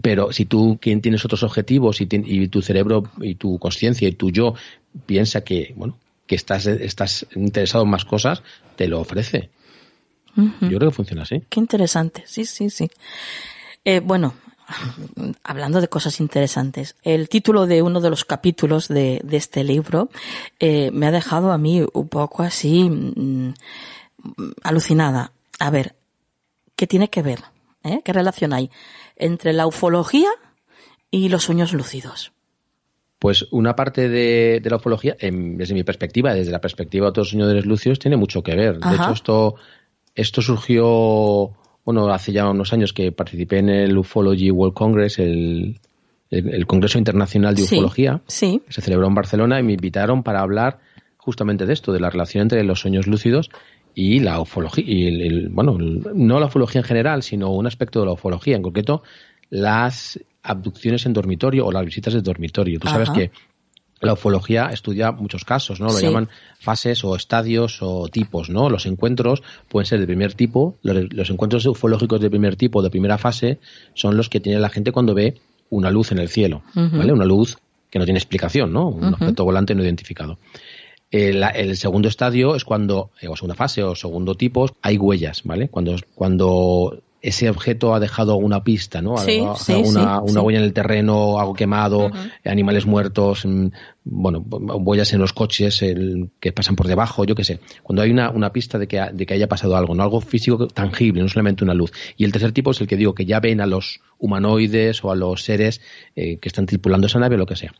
Pero si tú quien tienes otros objetivos y, y tu cerebro y tu conciencia y tu yo piensa que, bueno, que estás, estás interesado en más cosas, te lo ofrece. Yo creo que funciona así. Qué interesante, sí, sí, sí. Eh, bueno, hablando de cosas interesantes, el título de uno de los capítulos de, de este libro eh, me ha dejado a mí un poco así mm, alucinada. A ver, ¿qué tiene que ver? eh? ¿Qué relación hay entre la ufología y los sueños lúcidos? Pues una parte de, de la ufología, desde mi perspectiva, desde la perspectiva de otros soñadores lucios, tiene mucho que ver. De hecho, esto, esto surgió, bueno, hace ya unos años que participé en el Ufology World Congress, el, el, el Congreso Internacional de Ufología, sí. que se celebró en Barcelona, y me invitaron para hablar justamente de esto, de la relación entre los sueños lúcidos y la ufología, y el, el- bueno, no la ufología en general, sino un aspecto de la ufología, en concreto las abducciones en dormitorio o las visitas de dormitorio. Tú sabes Ajá. que la ufología estudia muchos casos, ¿no? Lo Sí. llaman fases o estadios o tipos, ¿no? Los encuentros pueden ser de primer tipo. Los, los encuentros ufológicos de primer tipo, de primera fase, son los que tiene la gente cuando ve una luz en el cielo. ¿vale? Una luz que no tiene explicación, ¿no? Un objeto volante no identificado. El, el segundo estadio es cuando, eh, o segunda fase o segundo tipo, hay huellas, ¿vale? Cuando, cuando ese objeto ha dejado una pista, ¿no? Sí, sí, una, sí, una sí. huella en el terreno, algo quemado, animales muertos, mm, bueno, huellas en los coches el- que pasan por debajo, yo qué sé. Cuando hay una, una pista de que, ha- de que haya pasado algo, ¿no? Algo físico tangible, no solamente una luz. Y el tercer tipo es el que digo, que ya ven a los humanoides o a los seres eh, que están tripulando esa nave o lo que sea.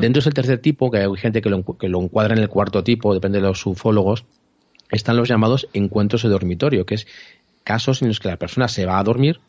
Dentro es el tercer tipo, que hay gente que lo, que lo encuadra en el cuarto tipo, depende de los ufólogos, están los llamados encuentros de dormitorio, que es casos en los que la persona se va a dormir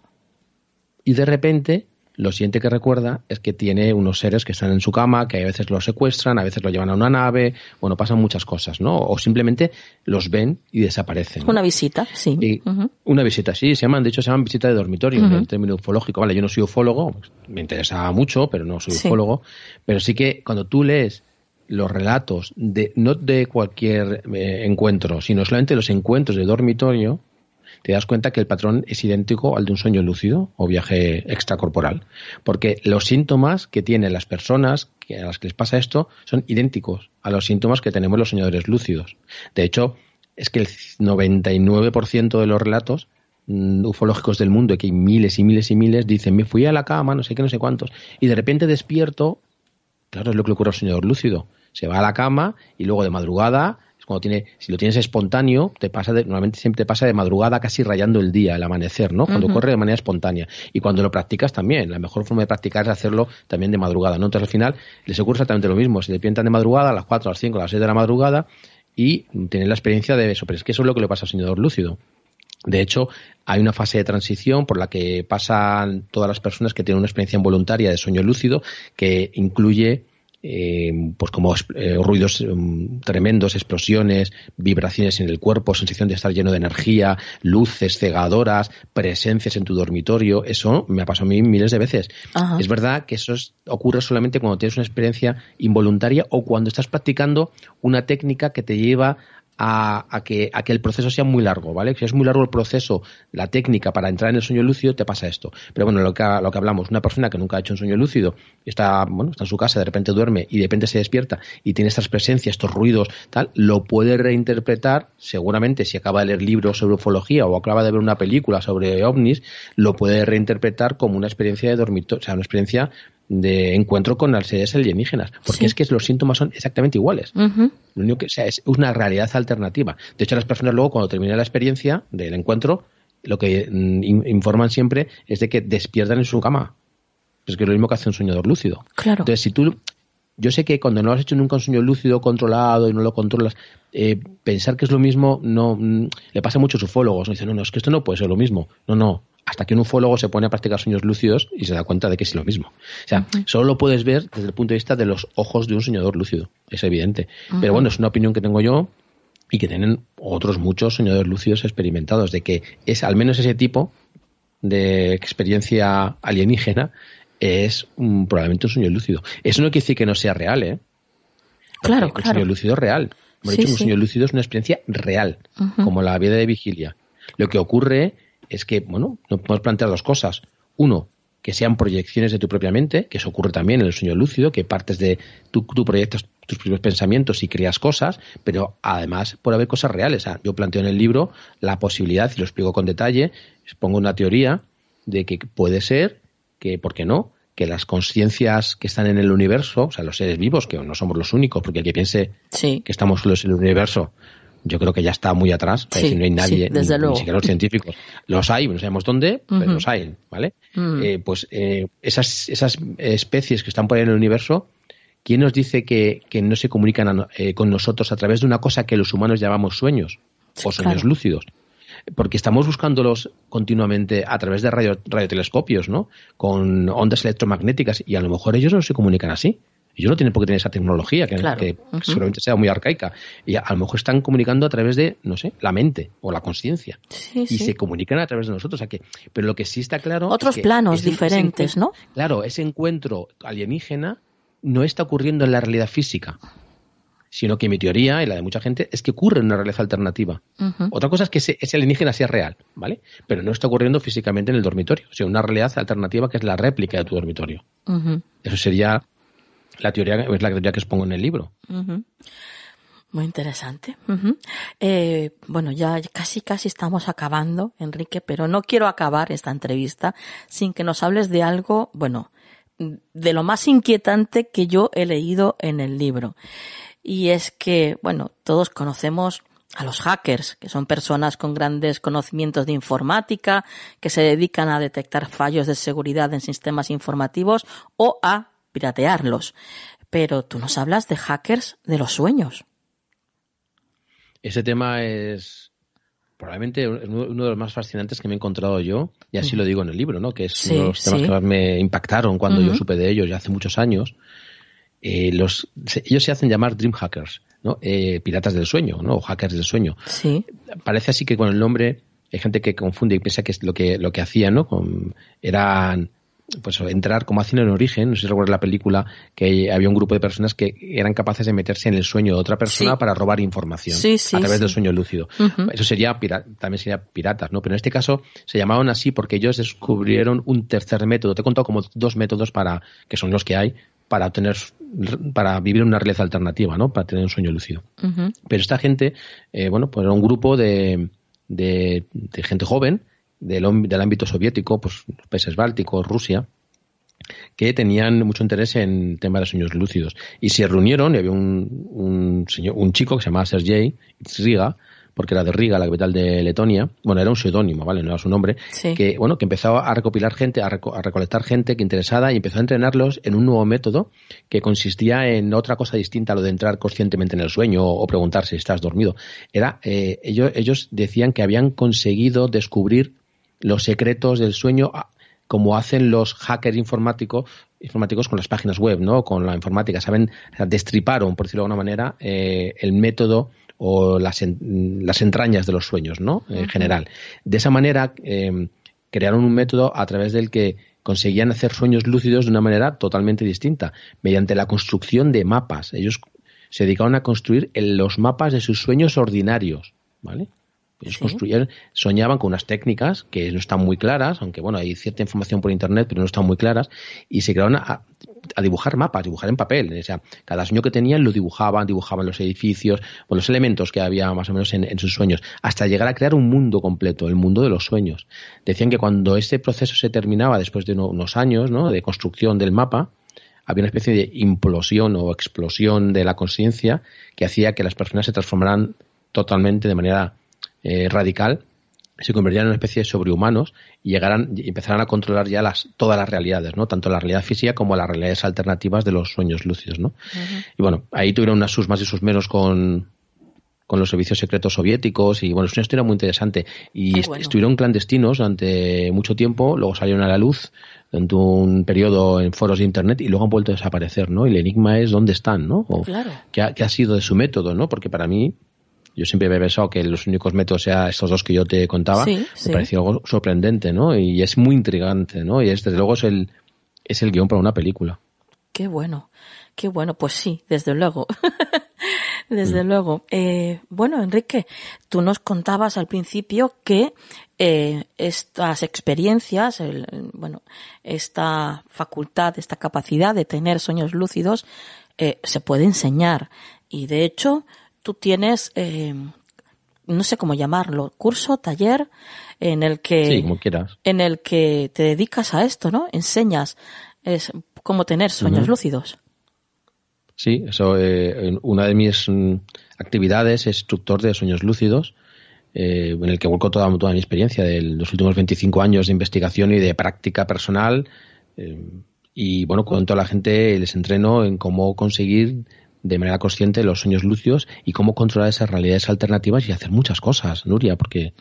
y de repente lo siguiente que recuerda es que tiene unos seres que están en su cama, que a veces lo secuestran, a veces lo llevan a una nave, bueno, pasan muchas cosas, ¿no? O simplemente los ven y desaparecen. ¿no? Una visita, sí. Y. Una visita, sí, se llaman, de hecho se llaman visita de dormitorio, en el término ufológico. Vale, yo no soy ufólogo, me interesaba mucho, pero no soy Sí. ufólogo. Pero sí que cuando tú lees los relatos de, no de cualquier eh, encuentro, sino solamente los encuentros de dormitorio, te das cuenta que el patrón es idéntico al de un sueño lúcido o viaje extracorporal. Porque los síntomas que tienen las personas a las que les pasa esto son idénticos a los síntomas que tenemos los soñadores lúcidos. De hecho, es que el 99% de los relatos mm, ufológicos del mundo, que hay miles y miles y miles, dicen, me fui a la cama, no sé qué, no sé cuántos, y de repente despierto, claro, es lo que ocurre al soñador lúcido. Se va a la cama y luego de madrugada, cuando tiene, si lo tienes espontáneo, te pasa de, normalmente siempre te pasa de madrugada casi rayando el día, el amanecer, ¿no? Cuando corre de manera espontánea. Y cuando lo practicas también, la mejor forma de practicar es hacerlo también de madrugada, ¿no? Entonces al final les ocurre exactamente lo mismo, se despiertan de madrugada a las 4, a las 5, a las 6 de la madrugada y tienen la experiencia de eso, pero es que eso es lo que le pasa al soñador lúcido. De hecho, hay una fase de transición por la que pasan todas las personas que tienen una experiencia involuntaria de sueño lúcido que incluye eh, pues como eh, ruidos um, tremendos, explosiones, vibraciones en el cuerpo, sensación de estar lleno de energía, luces cegadoras, presencias en tu dormitorio. Eso me ha pasado a mí miles de veces. Ajá. Es verdad que eso es- ocurre solamente cuando tienes una experiencia involuntaria o cuando estás practicando una técnica que te lleva a, que, a que el proceso sea muy largo, ¿vale? Si es muy largo el proceso, la técnica para entrar en el sueño lúcido, te pasa esto. Pero bueno, lo que, lo que hablamos, una persona que nunca ha hecho un sueño lúcido, está, bueno, está en su casa, de repente duerme y de repente se despierta y tiene estas presencias, estos ruidos, tal, lo puede reinterpretar, seguramente si acaba de leer libros sobre ufología o acaba de ver una película sobre ovnis, lo puede reinterpretar como una experiencia de dormitorio, o sea, una experiencia de encuentro con las alienígenas, porque es que los síntomas son exactamente iguales. Lo único que sea, es una realidad alternativa. De hecho, las personas luego cuando termina la experiencia del encuentro, lo que mm, informan siempre es de que despiertan en su cama. Es que es lo mismo que hace un soñador lúcido. Claro. Entonces, si tú yo sé que cuando no has hecho nunca un sueño lúcido controlado y no lo controlas, eh, pensar que es lo mismo no mm, le pasa a muchos ufólogos. Dicen, no, no, es que esto no puede ser lo mismo. No, no hasta que un ufólogo se pone a practicar sueños lúcidos y se da cuenta de que es lo mismo. O sea, solo lo puedes ver desde el punto de vista de los ojos de un soñador lúcido, es evidente. Pero bueno, es una opinión que tengo yo y que tienen otros muchos soñadores lúcidos experimentados, de que es al menos ese tipo de experiencia alienígena es probablemente un sueño lúcido. Eso no quiere decir que no sea real, ¿eh? claro, claro. Un sueño lúcido es real. Hemos dicho un sueño lúcido es una experiencia real, como la vida de vigilia. Lo que ocurre es que, bueno, no podemos plantear dos cosas. Uno, que sean proyecciones de tu propia mente, que eso ocurre también en el sueño lúcido, que partes de tú, tú proyectas tus propios pensamientos y creas cosas, pero además puede haber cosas reales. yo planteo en el libro la posibilidad, y lo explico con detalle, pongo una teoría de que puede ser que, ¿por qué no?, que las conciencias que están en el universo, o sea, los seres vivos, que no somos los únicos, porque el que piense que estamos solos en el universo, yo creo que ya está muy atrás. no hay nadie, ni, siquiera los científicos. Los hay, no sabemos dónde, pero los hay, ¿vale? Eh, pues eh, esas, esas especies que están por ahí en el universo, ¿quién nos dice que, no se comunican eh, con nosotros a través de una cosa que los humanos llamamos sueños o sueños lúcidos? Porque estamos buscándolos continuamente a través de radio, radiotelescopios, ¿no? Con ondas electromagnéticas y a lo mejor ellos no se comunican así. Ellos no tienen por qué tener esa tecnología, que, seguramente sea muy arcaica. Y a, lo mejor están comunicando a través de, no sé, la mente o la conciencia. y se comunican a través de nosotros. O que, pero lo que sí está claro. Otros planos diferentes, ¿no? Claro, ese encuentro alienígena no está ocurriendo en la realidad física sino que mi teoría y la de mucha gente es que ocurre en una realidad alternativa. Otra cosa es que ese, alienígena sea real, ¿vale? Pero no está ocurriendo físicamente en el dormitorio, o una realidad alternativa que es la réplica de tu dormitorio. Eso sería la teoría es la teoría que expongo en el libro. Muy interesante. Eh, bueno, ya casi casi estamos acabando, Enrique, pero no quiero acabar esta entrevista sin que nos hables de algo, bueno, de lo más inquietante que yo he leído en el libro. Y es que, bueno, todos conocemos a los hackers, que son personas con grandes conocimientos de informática, que se dedican a detectar fallos de seguridad en sistemas informativos o a piratearlos. Pero tú nos hablas de hackers de los sueños. Ese tema es probablemente uno de los más fascinantes que me he encontrado yo, y así lo digo en el libro, ¿no? que es uno de los temas que más me impactaron cuando yo supe de ellos ya hace muchos años. Eh, los, ellos se hacen llamar dream hackers, ¿no? Eh, piratas del sueño, ¿no? o hackers del sueño. Sí. Parece así que con el nombre hay gente que confunde y piensa que es lo que, lo que hacían, ¿no? Con, eran pues entrar como hacen en origen, no sé si recuerdas la película, que había un grupo de personas que eran capaces de meterse en el sueño de otra persona para robar información a través del sueño lúcido. Eso sería también sería piratas, ¿no? Pero en este caso se llamaban así porque ellos descubrieron un tercer método. Te he contado como dos métodos para, que son los que hay, para tener para vivir una realidad alternativa, ¿no? Para tener un sueño lúcido. Pero esta gente, eh, bueno, pues era un grupo de, de gente joven del, del ámbito soviético, pues los países bálticos, Rusia, que tenían mucho interés en temas de sueños lúcidos. Y se reunieron y había un, un, señor, un chico que se llamaba Sergei Riga, porque era de Riga, la capital de Letonia. Bueno, era un seudónimo, ¿vale? No era su nombre. Que, bueno, que empezó a recopilar gente, a, recolectar gente que interesada y empezó a entrenarlos en un nuevo método que consistía en otra cosa distinta a lo de entrar conscientemente en el sueño o, preguntar si estás dormido. Era, eh, ellos, ellos decían que habían conseguido descubrir los secretos del sueño como hacen los hackers informáticos informáticos con las páginas web, ¿no? Con la informática. Saben, destriparon, por decirlo de alguna manera, eh, el método o las, las, entrañas de los sueños, ¿no? En general. De esa manera, eh, crearon un método a través del que conseguían hacer sueños lúcidos de una manera totalmente distinta, mediante la construcción de mapas. Ellos se dedicaron a construir los mapas de sus sueños ordinarios, ¿vale? Ellos construyeron, soñaban con unas técnicas que no están muy claras, aunque bueno, hay cierta información por internet, pero no están muy claras, y se crearon a, dibujar mapas, dibujar en papel. O sea, cada sueño que tenían lo dibujaban, dibujaban los edificios, los elementos que había más o menos en, sus sueños, hasta llegar a crear un mundo completo, el mundo de los sueños. Decían que cuando este proceso se terminaba después de unos años de construcción del mapa, había una especie de implosión o explosión de la conciencia que hacía que las personas se transformaran totalmente de manera eh, radical, se convirtieran en una especie de sobrehumanos y llegaran y empezaran a controlar ya las, todas las realidades, ¿no? Tanto la realidad física como las realidades alternativas de los sueños lúcidos, ¿no? Y bueno, ahí tuvieron unas sus más y sus menos con, con los servicios secretos soviéticos y bueno, es una historia muy interesante. Y estuvieron clandestinos durante mucho tiempo, luego salieron a la luz durante un periodo en foros de internet y luego han vuelto a desaparecer, ¿no? Y el enigma es dónde están, ¿no? O claro. qué, ha, qué ha sido de su método, ¿no? Porque para mí yo siempre había pensado que los únicos métodos sean estos dos que yo te contaba. me pareció algo sorprendente, ¿no? Y es muy intrigante, ¿no? Y es, desde luego es el, es el guion para una película. Qué bueno, qué bueno. Pues sí, desde luego. desde mm. luego. Eh, bueno, Enrique, tú nos contabas al principio que eh, estas experiencias, el, bueno, esta facultad, esta capacidad de tener sueños lúcidos, eh, se puede enseñar. Y de hecho, tú tienes, eh, no sé cómo llamarlo, curso, taller, en el que, en el que te dedicas a esto, ¿no? Enseñas es cómo tener sueños lúcidos. Sí, eso, eh, una de mis mm, actividades es instructor de sueños lúcidos, eh, en el que vuelco toda, toda mi experiencia de los últimos 25 años de investigación y de práctica personal. y bueno, cuento a la gente, les entreno en cómo conseguir de manera consciente los sueños lúcidos y cómo controlar esas realidades alternativas y hacer muchas cosas, Nuria, porque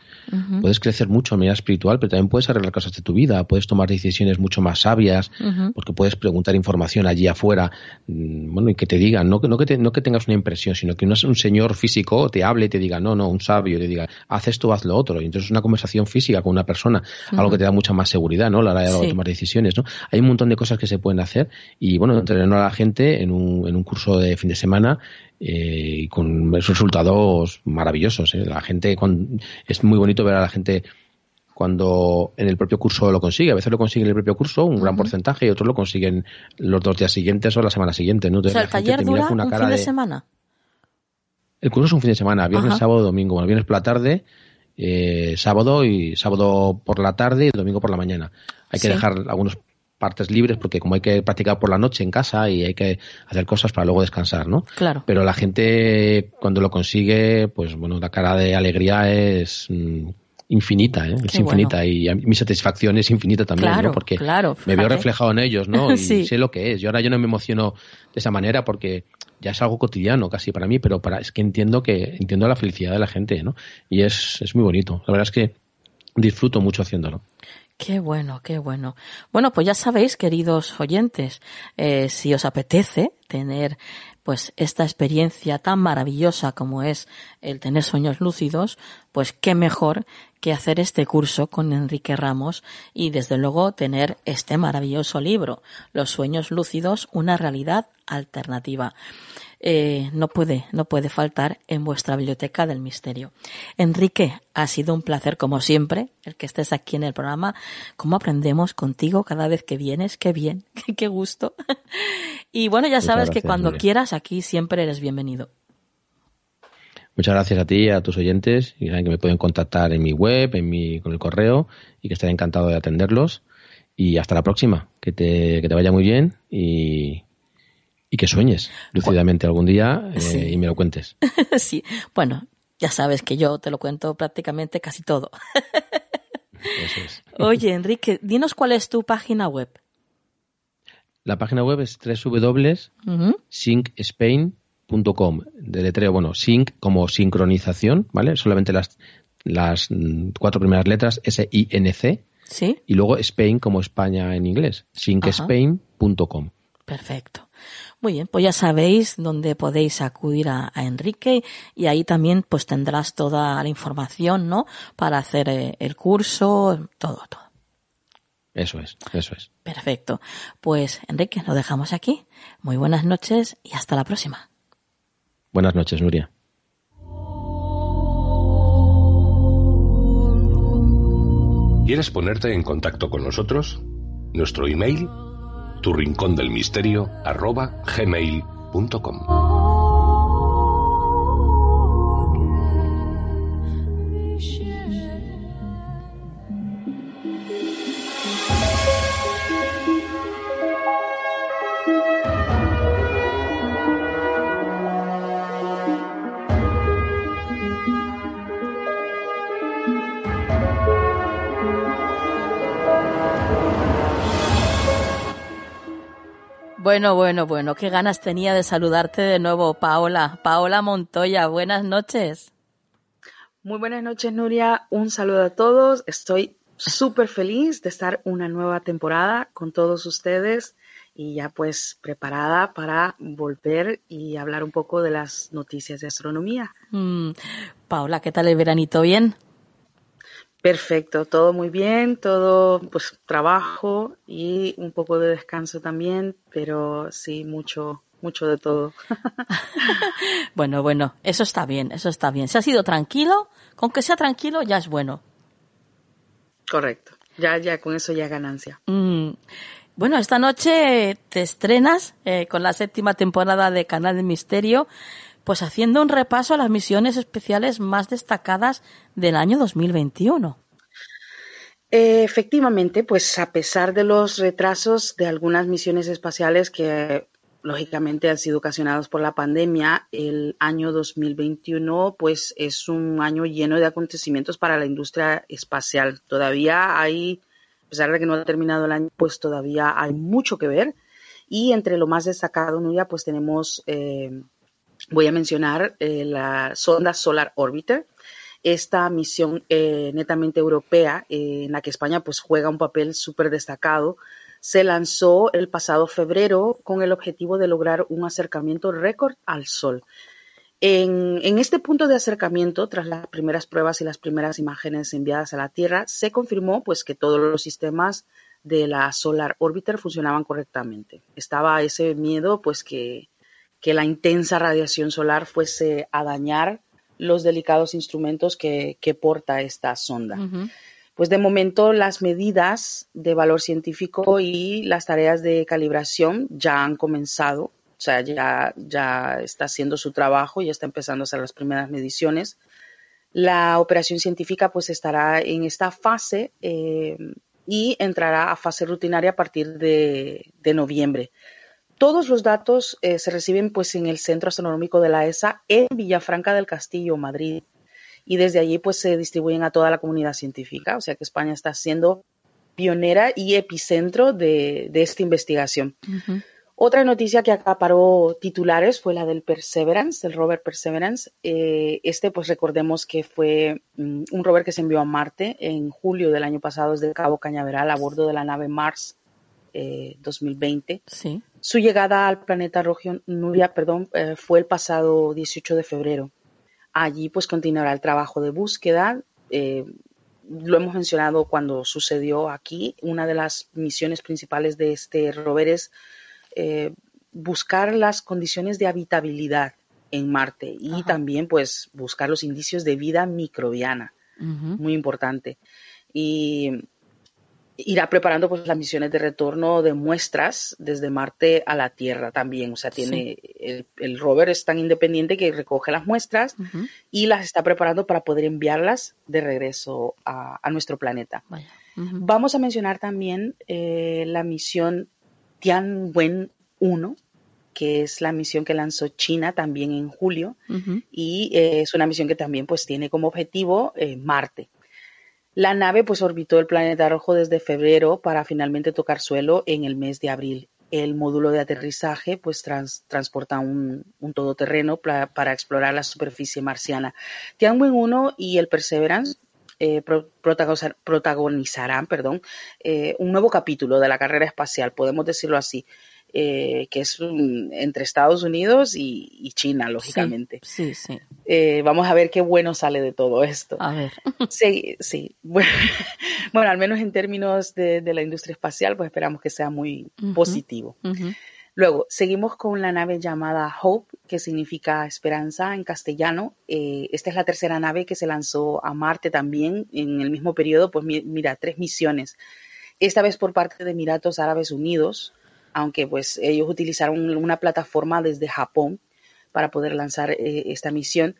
puedes crecer mucho de manera espiritual, pero también puedes arreglar cosas de tu vida, puedes tomar decisiones mucho más sabias, porque puedes preguntar información allí afuera, mm, bueno, y que te digan, no, no, que, no que tengas una impresión, sino que un, un señor físico te hable y te diga, no, no, un sabio te diga, haz esto, haz lo otro. Y entonces es una conversación física con una persona, algo que te da mucha más seguridad, ¿no? A la hora de tomar decisiones, ¿no? Hay un montón de cosas que se pueden hacer y, bueno, entrenar a la gente en un, en un curso de fin de semana eh, y con resultados maravillosos. ¿eh? La gente es muy bonito ver a la gente cuando en el propio curso lo consigue. A veces lo consigue en el propio curso, un gran porcentaje, y otros lo consiguen los dos días siguientes o la semana siguiente. ¿no? o sea, el taller dura un fin de, semana. El curso es un fin de semana, viernes, sábado, domingo. Bueno, viernes por la tarde, eh, sábado y sábado por la tarde y domingo por la mañana. Hay que dejar algunos partes libres porque como hay que practicar por la noche en casa y hay que hacer cosas para luego descansar, ¿no? Claro. Pero la gente cuando lo consigue, pues bueno, la cara de alegría es mm, infinita, ¿eh? es infinita y mi satisfacción es infinita también, ¿no? Porque me veo reflejado en ellos, ¿no? Y sé lo que es. Yo ahora yo no me emociono de esa manera porque ya es algo cotidiano casi para mí, pero para es que entiendo que entiendo la felicidad de la gente, ¿no? Y es, es muy bonito. La verdad es que disfruto mucho haciéndolo. Qué bueno, qué bueno. Bueno, pues ya sabéis, queridos oyentes, eh, si os apetece tener pues esta experiencia tan maravillosa como es el tener sueños lúcidos, pues qué mejor que hacer este curso con Enrique Ramos y desde luego tener este maravilloso libro, Los sueños lúcidos, una realidad alternativa. Eh, no puede, no puede faltar en vuestra biblioteca del misterio. Enrique, ha sido un placer como siempre el que estés aquí en el programa. ¿Cómo aprendemos contigo cada vez que vienes? Qué bien, qué gusto. y bueno, ya sabes que cuando quieras aquí siempre eres bienvenido. Muchas gracias a ti, a tus oyentes, y saben que me pueden contactar en mi web, en mi, con el correo, y que estaré encantado de atenderlos. Y hasta la próxima. Que te, que te vaya muy bien y, y que sueñes lúcidamente algún día eh, y me lo cuentes. sí, bueno, ya sabes que yo te lo cuento prácticamente casi todo. Oye, Enrique, dinos cuál es tu página web. La página web es www.syncspain.com. De letreo, bueno, sync como sincronización, ¿vale? Solamente las, las cuatro primeras letras, S-I-N-C. Sí. Y luego Spain como España en inglés. syncspain.com. Perfecto. Muy bien, pues ya sabéis dónde podéis acudir a, Enrique y ahí también pues tendrás toda la información, ¿no? Para hacer eh, el curso, todo, todo. Eso es, eso es. Perfecto. Pues Enrique, lo dejamos aquí. Muy buenas noches y hasta la próxima. Buenas noches, Nuria. ¿Quieres ponerte en contacto con nosotros? Nuestro email, tu Bueno, bueno, bueno, qué ganas tenía de saludarte de nuevo, Paola. Paola Montoya, buenas noches. Muy buenas noches, Nuria. Un saludo a todos. Estoy súper feliz de estar una nueva temporada con todos ustedes y ya pues preparada para volver y hablar un poco de las noticias de astronomía. Mm, Paola, ¿qué tal el veranito? ¿Bien? Perfecto, todo muy bien, todo pues trabajo y un poco de descanso también, pero sí, mucho, mucho de todo. bueno, bueno, eso está bien, eso está bien. Si ha sido tranquilo, con que sea tranquilo ya es bueno. Correcto, ya, ya, con eso ya ganancia. Mm. Bueno, esta noche te estrenas eh, con la séptima temporada de Canal de Misterio, pues haciendo un repaso a las misiones especiales más destacadas del año 2021. Efectivamente, pues a pesar de los retrasos de algunas misiones espaciales que lógicamente han sido ocasionados por la pandemia, el año 2021 pues es un año lleno de acontecimientos para la industria espacial. Todavía hay, a pesar de que no ha terminado el año, pues todavía hay mucho que ver. Y entre lo más destacado, Nuria, pues tenemos eh, voy a mencionar eh, la sonda Solar Orbiter, esta misión eh, netamente europea eh, en la que España pues juega un papel súper destacado. Se lanzó el pasado febrero con el objetivo de lograr un acercamiento récord al Sol. En, en, este punto de acercamiento, tras las primeras pruebas y las primeras imágenes enviadas a la Tierra, se confirmó pues, que todos los sistemas de la Solar Orbiter funcionaban correctamente. Estaba ese miedo pues, que, que la intensa radiación solar fuese a dañar los delicados instrumentos que, porta esta sonda. Pues de momento las medidas de valor científico y las tareas de calibración ya han comenzado, o sea, ya, ya está haciendo su trabajo, ya está empezando a hacer las primeras mediciones. La operación científica pues estará en esta fase eh, y entrará a fase rutinaria a partir de noviembre. Todos los datos eh, se reciben pues en el Centro Astronómico de la ESA en Villafranca del Castillo, Madrid. Y desde allí pues se distribuyen a toda la comunidad científica. O sea que España está siendo pionera y epicentro de, esta investigación. Otra noticia que acaparó titulares fue la del Perseverance, el rover Perseverance. Eh, este, pues recordemos que fue mm, un rover que se envió a Marte en julio del año pasado desde Cabo Cañaveral a bordo de la nave Mars 2020. Eh, sí. Su llegada al planeta rojo, Nuria, perdón, eh, fue el pasado 18 de febrero. Allí pues continuará el trabajo de búsqueda. Eh, lo hemos mencionado cuando sucedió aquí. Una de las misiones principales de este rover es eh, buscar las condiciones de habitabilidad en Marte y también pues buscar los indicios de vida microbiana. Muy importante. Y irá preparando pues las misiones de retorno de muestras desde Marte a la Tierra también. O sea, tiene el, rover es tan independiente que recoge las muestras y las está preparando para poder enviarlas de regreso a, nuestro planeta. Vamos a mencionar también eh, la misión Tianwen 1, que es la misión que lanzó China también en julio y eh, es una misión que también pues tiene como objetivo eh, Marte. La nave pues orbitó el planeta rojo desde febrero para finalmente tocar suelo en el mes de abril. El módulo de aterrizaje pues transporta un, todoterreno para explorar la superficie marciana. Tianwen 1 y el Perseverance eh, protagonizarán perdón, eh, un nuevo capítulo de la carrera espacial, podemos decirlo así, eh, que es entre Estados Unidos y, China, lógicamente. Sí, sí. Eh, vamos a ver qué bueno sale de todo esto. A ver. Sí, sí. Bueno, al menos en términos de, la industria espacial, pues esperamos que sea muy positivo. Luego, seguimos con la nave llamada Hope, que significa esperanza en castellano. Eh, esta es la tercera nave que se lanzó a Marte también en el mismo periodo. Pues mira, tres misiones. Esta vez por parte de Emiratos Árabes Unidos, aunque pues ellos utilizaron una plataforma desde Japón para poder lanzar eh, esta misión.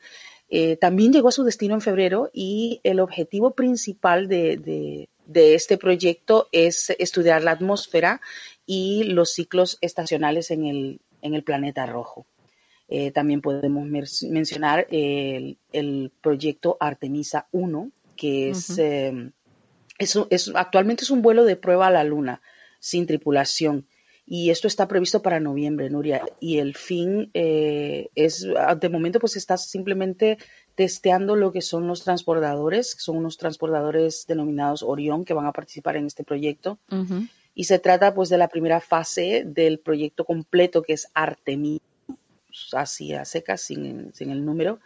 Eh, también llegó a su destino en febrero y el objetivo principal de, este proyecto es estudiar la atmósfera y los ciclos estacionales en el, en el planeta rojo. Eh, también podemos mencionar el, proyecto Artemisa 1, que es, es, actualmente es un vuelo de prueba a la Luna sin tripulación y esto está previsto para noviembre, Nuria. Y el fin eh, es, de momento, pues está simplemente testeando lo que son los transbordadores, que son unos transbordadores denominados Orión que van a participar en este proyecto. Y se trata, pues, de la primera fase del proyecto completo que es Artemis, así a secas, sin, sin el número.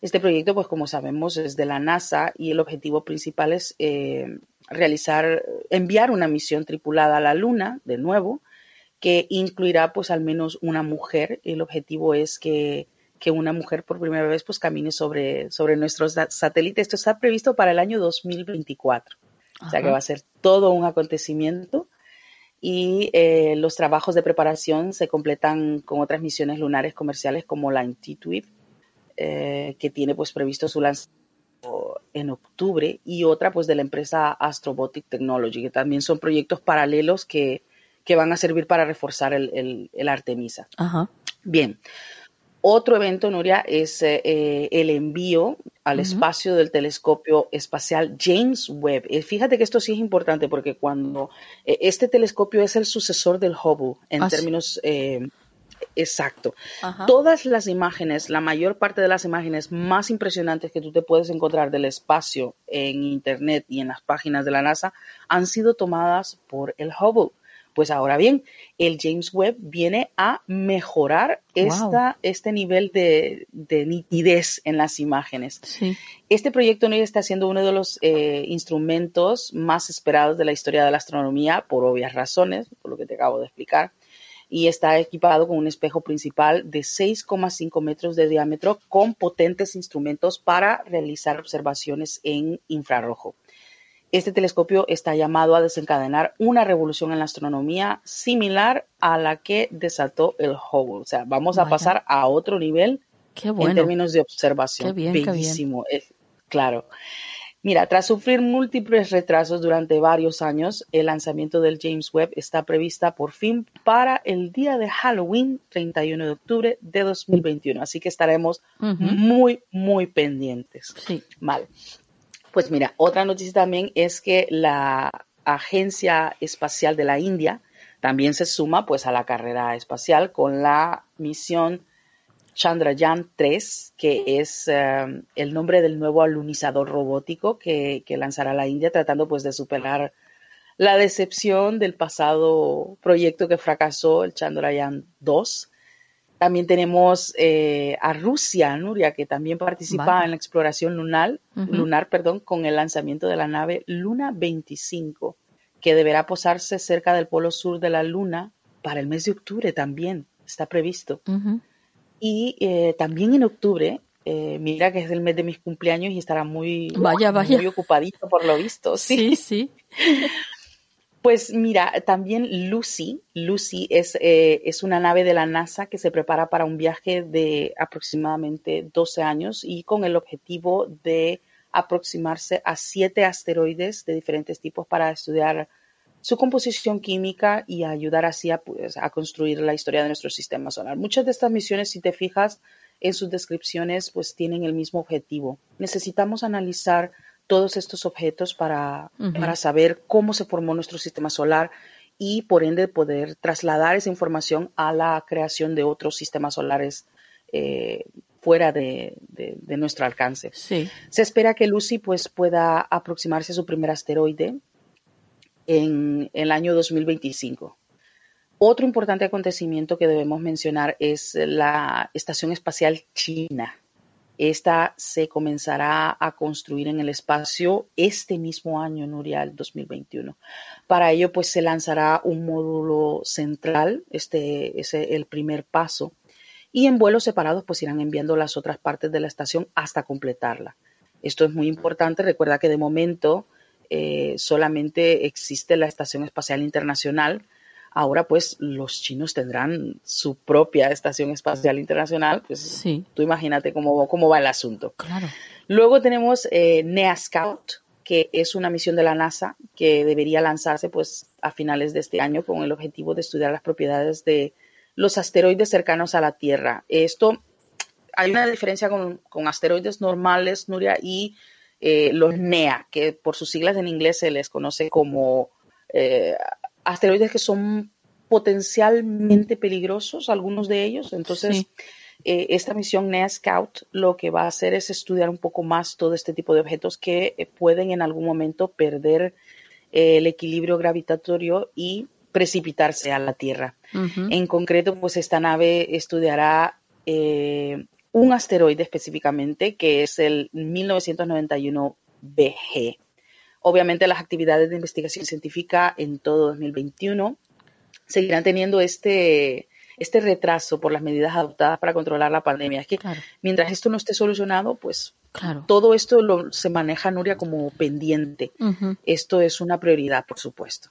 Este proyecto, pues como sabemos, es de la NASA y el objetivo principal es eh, realizar, enviar una misión tripulada a la Luna, de nuevo, que incluirá pues al menos una mujer. El objetivo es que, una mujer por primera vez pues camine sobre, sobre nuestros satélites. Esto está previsto para el año 2024. O sea que va a ser todo un acontecimiento y eh, los trabajos de preparación se completan con otras misiones lunares comerciales como la Intuitive, eh, que tiene pues previsto su lanzamiento en octubre y otra pues de la empresa Astrobotic Technology, que también son proyectos paralelos que, que van a servir para reforzar el, Artemisa. Bien. Otro evento, Nuria, es eh, el envío al espacio del telescopio espacial James Webb. Eh, fíjate que esto sí es importante porque cuando eh, este telescopio es el sucesor del Hubble en ah, términos exacto. Todas las imágenes, la mayor parte de las imágenes más impresionantes que tú te puedes encontrar del espacio en Internet y en las páginas de la NASA han sido tomadas por el Hubble. Pues ahora bien, el James Webb viene a mejorar este nivel de, nitidez en las imágenes. Este proyecto no está siendo uno de los eh, instrumentos más esperados de la historia de la astronomía por obvias razones, por lo que te acabo de explicar y está equipado con un espejo principal de 6,5 metros de diámetro con potentes instrumentos para realizar observaciones en infrarrojo. Este telescopio está llamado a desencadenar una revolución en la astronomía similar a la que desató el Hubble. O sea, vamos a pasar a otro nivel en términos de observación. Qué bien, Bellísimo, claro. Mira, tras sufrir múltiples retrasos durante varios años, el lanzamiento del James Webb está prevista por fin para el día de Halloween, 31 de octubre de 2021. Así que estaremos muy, muy pendientes. Sí. Vale. Pues mira, otra noticia también es que la Agencia Espacial de la India también se suma pues a la carrera espacial con la misión Chandrayaan 3, que es eh, el nombre del nuevo alunizador robótico que, que, lanzará la India tratando pues de superar la decepción del pasado proyecto que fracasó, el Chandrayaan 2. También tenemos eh, a Rusia, Nuria, que también participa en la exploración lunar, lunar perdón, con el lanzamiento de la nave Luna 25, que deberá posarse cerca del polo sur de la Luna para el mes de octubre también, está previsto. Y eh, también en octubre, eh, mira que es el mes de mis cumpleaños y estará muy, vaya, vaya. muy ocupadito por lo visto. Sí, sí. sí. Pues mira, también Lucy, Lucy es, eh, es, una nave de la NASA que se prepara para un viaje de aproximadamente 12 años y con el objetivo de aproximarse a siete asteroides de diferentes tipos para estudiar su composición química y ayudar así a, pues, a construir la historia de nuestro sistema solar. Muchas de estas misiones, si te fijas en sus descripciones, pues tienen el mismo objetivo. Necesitamos analizar todos estos objetos para, para saber cómo se formó nuestro sistema solar y por ende poder trasladar esa información a la creación de otros sistemas solares eh, fuera de, nuestro alcance. Se espera que Lucy pues, pueda aproximarse a su primer asteroide en, el año 2025. Otro importante acontecimiento que debemos mencionar es la Estación Espacial China, Esta se comenzará a construir en el espacio este mismo año, Nuria, el 2021. Para ello, pues se lanzará un módulo central, este es el primer paso, y en vuelos separados pues irán enviando las otras partes de la estación hasta completarla. Esto es muy importante. Recuerda que de momento eh, solamente existe la Estación Espacial Internacional, Ahora pues los chinos tendrán su propia estación espacial internacional, pues sí. tú imagínate cómo, cómo va el asunto. Claro. Luego tenemos eh, NEA Scout, que es una misión de la NASA que debería lanzarse pues a finales de este año con el objetivo de estudiar las propiedades de los asteroides cercanos a la Tierra. Esto hay una diferencia con, asteroides normales, Nuria, y eh, los NEA, que por sus siglas en inglés se les conoce como eh, asteroides que son potencialmente peligrosos, algunos de ellos. Entonces, eh, esta misión NEA Scout lo que va a hacer es estudiar un poco más todo este tipo de objetos que eh, pueden en algún momento perder eh, el equilibrio gravitatorio y precipitarse a la Tierra. En concreto, pues esta nave estudiará un asteroide específicamente que es el 1991 BG. Obviamente las actividades de investigación científica en todo 2021 seguirán teniendo este, este retraso por las medidas adoptadas para controlar la pandemia. Es que mientras esto no esté solucionado, pues todo esto lo, se maneja, Nuria, como pendiente. Esto es una prioridad, por supuesto.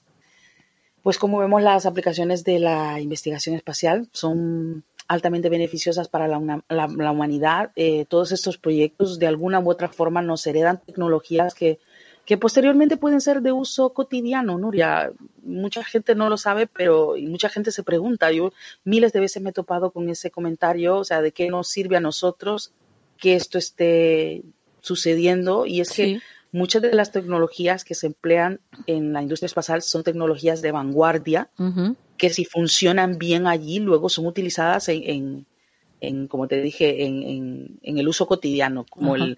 Pues como vemos, las aplicaciones de la investigación espacial son altamente beneficiosas para la, la, humanidad. Eh, todos estos proyectos de alguna u otra forma nos heredan tecnologías que que posteriormente pueden ser de uso cotidiano, Nuria. Mucha gente no lo sabe, pero y mucha gente se pregunta. Yo miles de veces me he topado con ese comentario, o sea, de qué nos sirve a nosotros que esto esté sucediendo. Y es que muchas de las tecnologías que se emplean en la industria espacial son tecnologías de vanguardia, que si funcionan bien allí, luego son utilizadas en, en, como te dije, en, el uso cotidiano, como el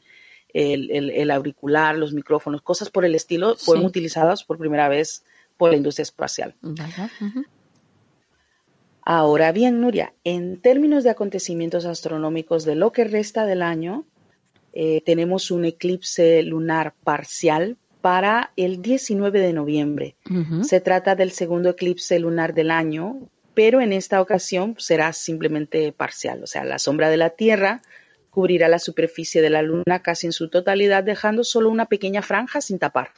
el, auricular, los micrófonos, cosas por el estilo, fueron utilizadas por primera vez por la industria espacial. Ahora bien, Nuria, en términos de acontecimientos astronómicos de lo que resta del año, eh, tenemos un eclipse lunar parcial para el 19 de noviembre. Se trata del segundo eclipse lunar del año, pero en esta ocasión será simplemente parcial, o sea, la sombra de la Tierra cubrirá la superficie de la Luna casi en su totalidad, dejando solo una pequeña franja sin tapar.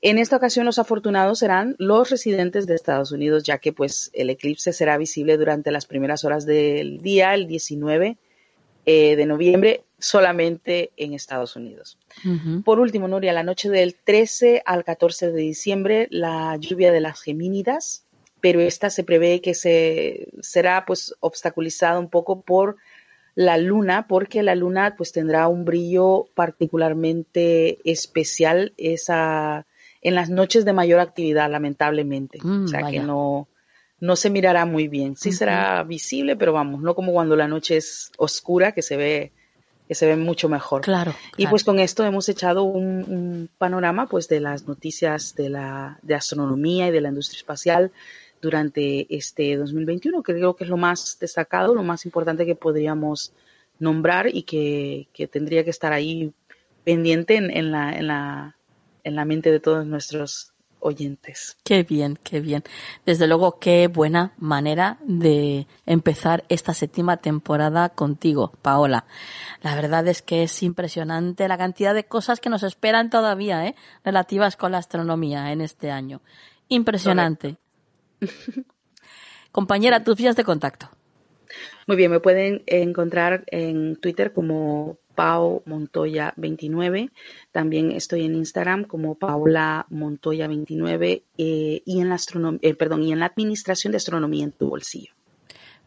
En esta ocasión los afortunados serán los residentes de Estados Unidos, ya que pues el eclipse será visible durante las primeras horas del día, el 19 eh, de noviembre, solamente en Estados Unidos. Por último, Nuria, la noche del 13 al 14 de diciembre, la lluvia de las Gemínidas, pero esta se prevé que se será pues obstaculizada un poco por la luna, porque la luna pues tendrá un brillo particularmente especial esa, en las noches de mayor actividad, lamentablemente. Mm, o sea que no, no se mirará muy bien. Sí será visible, pero vamos, no como cuando la noche es oscura, que se ve que se ve mucho mejor. Claro. Y pues con esto hemos echado un, un, panorama pues de las noticias de la de astronomía y de la industria espacial durante este 2021, que creo que es lo más destacado, lo más importante que podríamos nombrar y que, tendría que estar ahí pendiente en, la, en, la, en la mente de todos nuestros oyentes. Qué bien, qué bien. Desde luego, qué buena manera de empezar esta séptima temporada contigo, Paola. La verdad es que es impresionante la cantidad de cosas que nos esperan todavía, ¿eh? relativas con la astronomía en este año. Impresionante. Compañera, tus vías de contacto. Muy bien, me pueden encontrar en Twitter como Pau Montoya 29. También estoy en Instagram como Paula Montoya 29 eh, y en la eh, perdón, y en la administración de astronomía en tu bolsillo.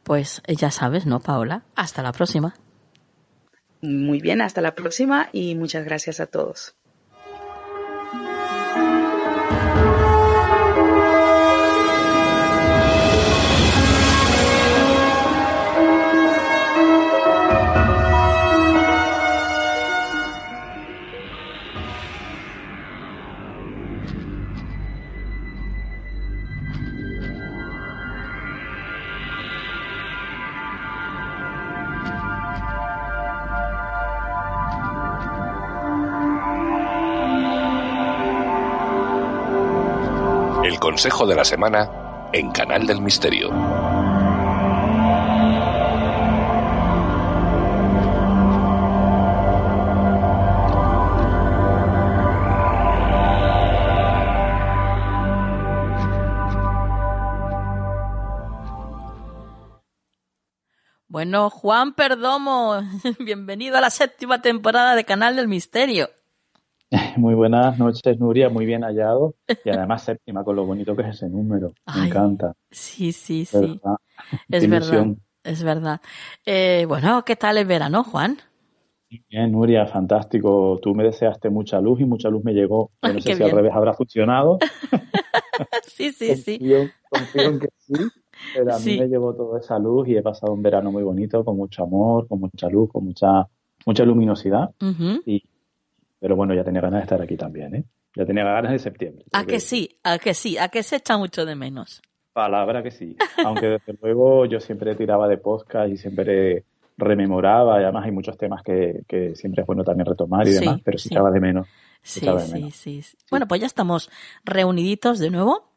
Pues eh, ya sabes, ¿no, Paola? Hasta la próxima. Muy bien, hasta la próxima y muchas gracias a todos. Consejo de la semana en Canal del Misterio. Bueno, Juan Perdomo, bienvenido a la séptima temporada de Canal del Misterio. Muy buenas noches, Nuria, muy bien hallado. Y además séptima, con lo bonito que es ese número. Me encanta. Sí, sí, sí. Es verdad. Es verdad. Eh, bueno, ¿qué tal el verano, Juan? Bien, Nuria, fantástico. Tú me deseaste mucha luz y mucha luz me llegó. no sé si al revés habrá funcionado. sí, sí, sí. Confío en que sí. Pero a mí me llevó toda esa luz y he pasado un verano muy bonito, con mucho amor, con mucha luz, con mucha, mucha luminosidad. y, pero bueno, ya tenía ganas de estar aquí también, ¿eh? Ya tenía ganas de septiembre. ¿A que, sí? ¿A que sí? ¿A que se echa mucho de menos? Palabra que sí. Aunque desde luego yo siempre tiraba de podcast y siempre rememoraba, y además hay muchos temas que, que siempre es bueno también retomar y demás, pero se echaba de menos. Sí, sí, sí, Bueno, pues ya estamos reuniditos de nuevo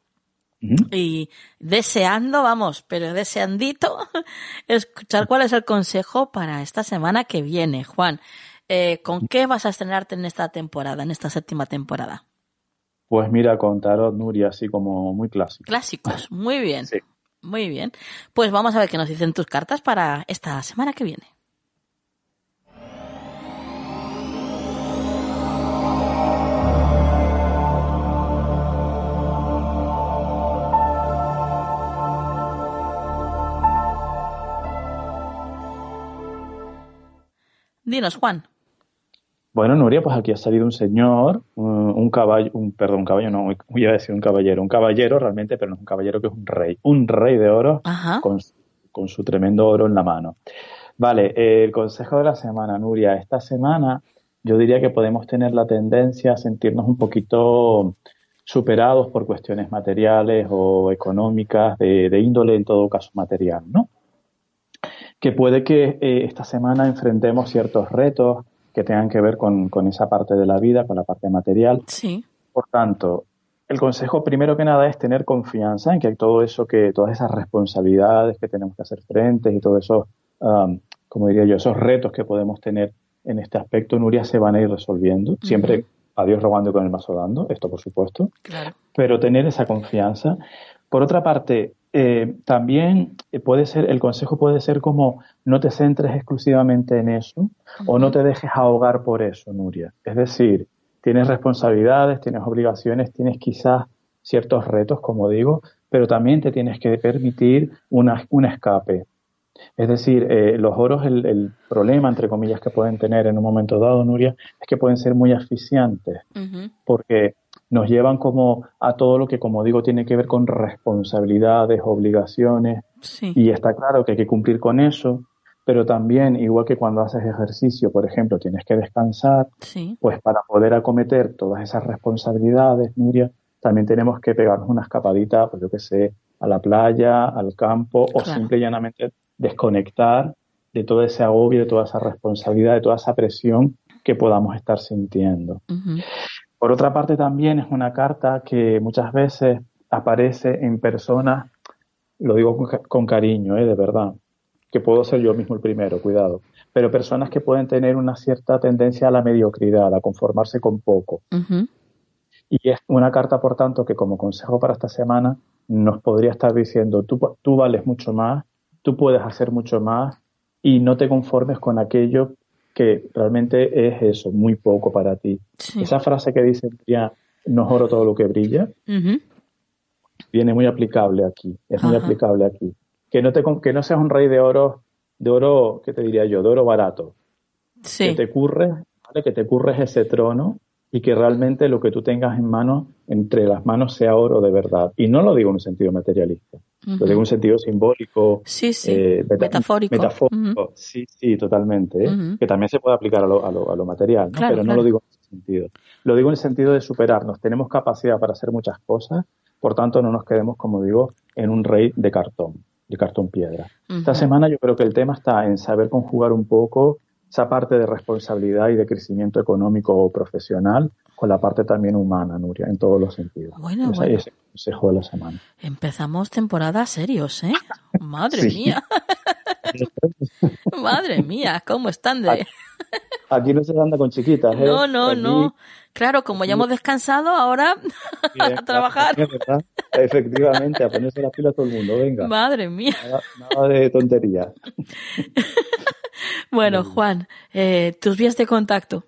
y deseando, vamos, pero deseandito, escuchar cuál es el consejo para esta semana que viene. Juan, eh, ¿con qué vas a estrenarte en esta temporada, en esta séptima temporada? Pues mira, con Tarot Nuria, así como muy clásicos. Clásicos, muy bien. Muy bien. Pues vamos a ver qué nos dicen tus cartas para esta semana que viene. Dinos, Juan. Bueno, Nuria, pues aquí ha salido un señor, un, caballo, un, perdón, un caballo, no, voy a decir un caballero, un caballero realmente, pero no es un caballero que es un rey, un rey de oro con, con, su tremendo oro en la mano. Vale, el consejo de la semana, Nuria, esta semana yo diría que podemos tener la tendencia a sentirnos un poquito superados por cuestiones materiales o económicas, de, de índole en todo caso material, ¿no? que puede que eh, esta semana enfrentemos ciertos retos que tengan que ver con, esa parte de la vida, con la parte material. Sí. Por tanto, el consejo primero que nada es tener confianza en que todo eso que, todas esas responsabilidades que tenemos que hacer frente y todos esos, um, como diría yo, esos retos que podemos tener en este aspecto, Nuria, se van a ir resolviendo. Siempre a Dios rogando y con el mazo dando, esto por supuesto. Claro. Pero tener esa confianza. Por otra parte, eh, también puede ser, el consejo puede ser como no te centres exclusivamente en eso o no te dejes ahogar por eso, Nuria. Es decir, tienes responsabilidades, tienes obligaciones, tienes quizás ciertos retos, como digo, pero también te tienes que permitir una, un escape. Es decir, eh, los oros, el, problema, entre comillas, que pueden tener en un momento dado, Nuria, es que pueden ser muy asfixiantes, porque nos llevan como a todo lo que, como digo, tiene que ver con responsabilidades, obligaciones. Y está claro que hay que cumplir con eso, pero también, igual que cuando haces ejercicio, por ejemplo, tienes que descansar, pues para poder acometer todas esas responsabilidades, Nuria, también tenemos que pegarnos una escapadita, pues yo que sé, a la playa, al campo, o simple y llanamente desconectar de todo ese agobio, de toda esa responsabilidad, de toda esa presión que podamos estar sintiendo. Por otra parte, también es una carta que muchas veces aparece en personas, lo digo con, cariño, ¿eh? de verdad, que puedo ser yo mismo el primero, cuidado, pero personas que pueden tener una cierta tendencia a la mediocridad, a conformarse con poco. Y es una carta, por tanto, que como consejo para esta semana nos podría estar diciendo, tú, tú vales mucho más, tú puedes hacer mucho más y no te conformes con aquello que realmente es eso, muy poco para ti. Esa frase que dice ya no oro todo lo que brilla, viene muy aplicable aquí, es muy aplicable aquí. Que no, te, que no seas un rey de oro, de oro, ¿qué te diría yo? De oro barato. Que te curres, que te curres ese trono y que realmente lo que tú tengas en mano, entre las manos, sea oro de verdad. Y no lo digo en un sentido materialista, lo digo en un sentido simbólico, sí, sí. Eh, metafórico. metafórico. Sí, sí, totalmente. ¿eh? Que también se puede aplicar a lo, a lo, a lo material, ¿no? pero no lo digo en ese sentido. Lo digo en el sentido de superarnos. Tenemos capacidad para hacer muchas cosas, por tanto no nos quedemos, como digo, en un rey de cartón, de cartón piedra. Esta semana yo creo que el tema está en saber conjugar un poco esa parte de responsabilidad y de crecimiento económico o profesional con la parte también humana, Nuria, en todos los sentidos. Bueno, bueno. Consejo de la semana. Empezamos temporada serios, ¿eh? Madre mía. Madre mía, ¿cómo están de...? Aquí no se anda con chiquitas, ¿eh? No, no, no. Claro, como ya hemos descansado, ahora a trabajar. Efectivamente, a ponerse las pilas todo el mundo, venga. Madre mía. Nada, de tonterías. bueno, Juan, eh, tus vías de contacto.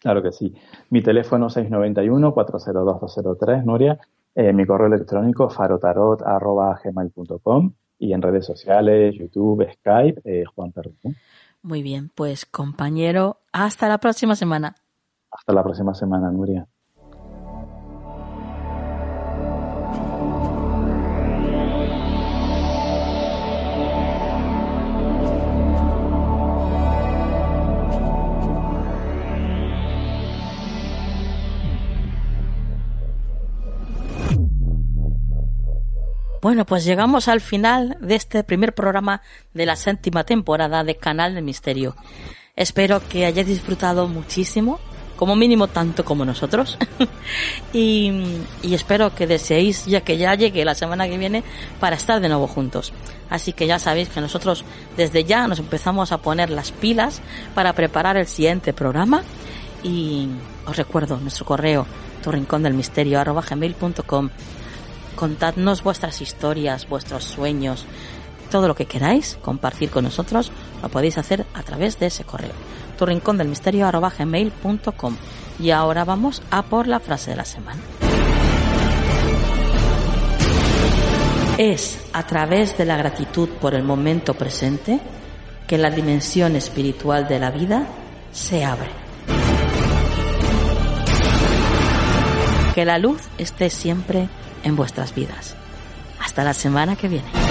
Claro que sí. Mi teléfono 691-402-203, Nuria. Eh, mi correo electrónico farotarot.gmail.com y en redes sociales, YouTube, Skype, eh, Juan Perdón. Muy bien, pues compañero, hasta la próxima semana. Hasta la próxima semana, Nuria. Bueno, pues llegamos al final de este primer programa de la séptima temporada de Canal del Misterio. Espero que hayáis disfrutado muchísimo, como mínimo tanto como nosotros. y, espero que deseéis ya que ya llegue la semana que viene para estar de nuevo juntos. Así que ya sabéis que nosotros desde ya nos empezamos a poner las pilas para preparar el siguiente programa. Y os recuerdo nuestro correo, tu contadnos vuestras historias, vuestros sueños, todo lo que queráis compartir con nosotros, lo podéis hacer a través de ese correo. Tu rincón del misterio. Y ahora vamos a por la frase de la semana. Es a través de la gratitud por el momento presente que la dimensión espiritual de la vida se abre. Que la luz esté siempre en vuestras vidas. Hasta la semana que viene.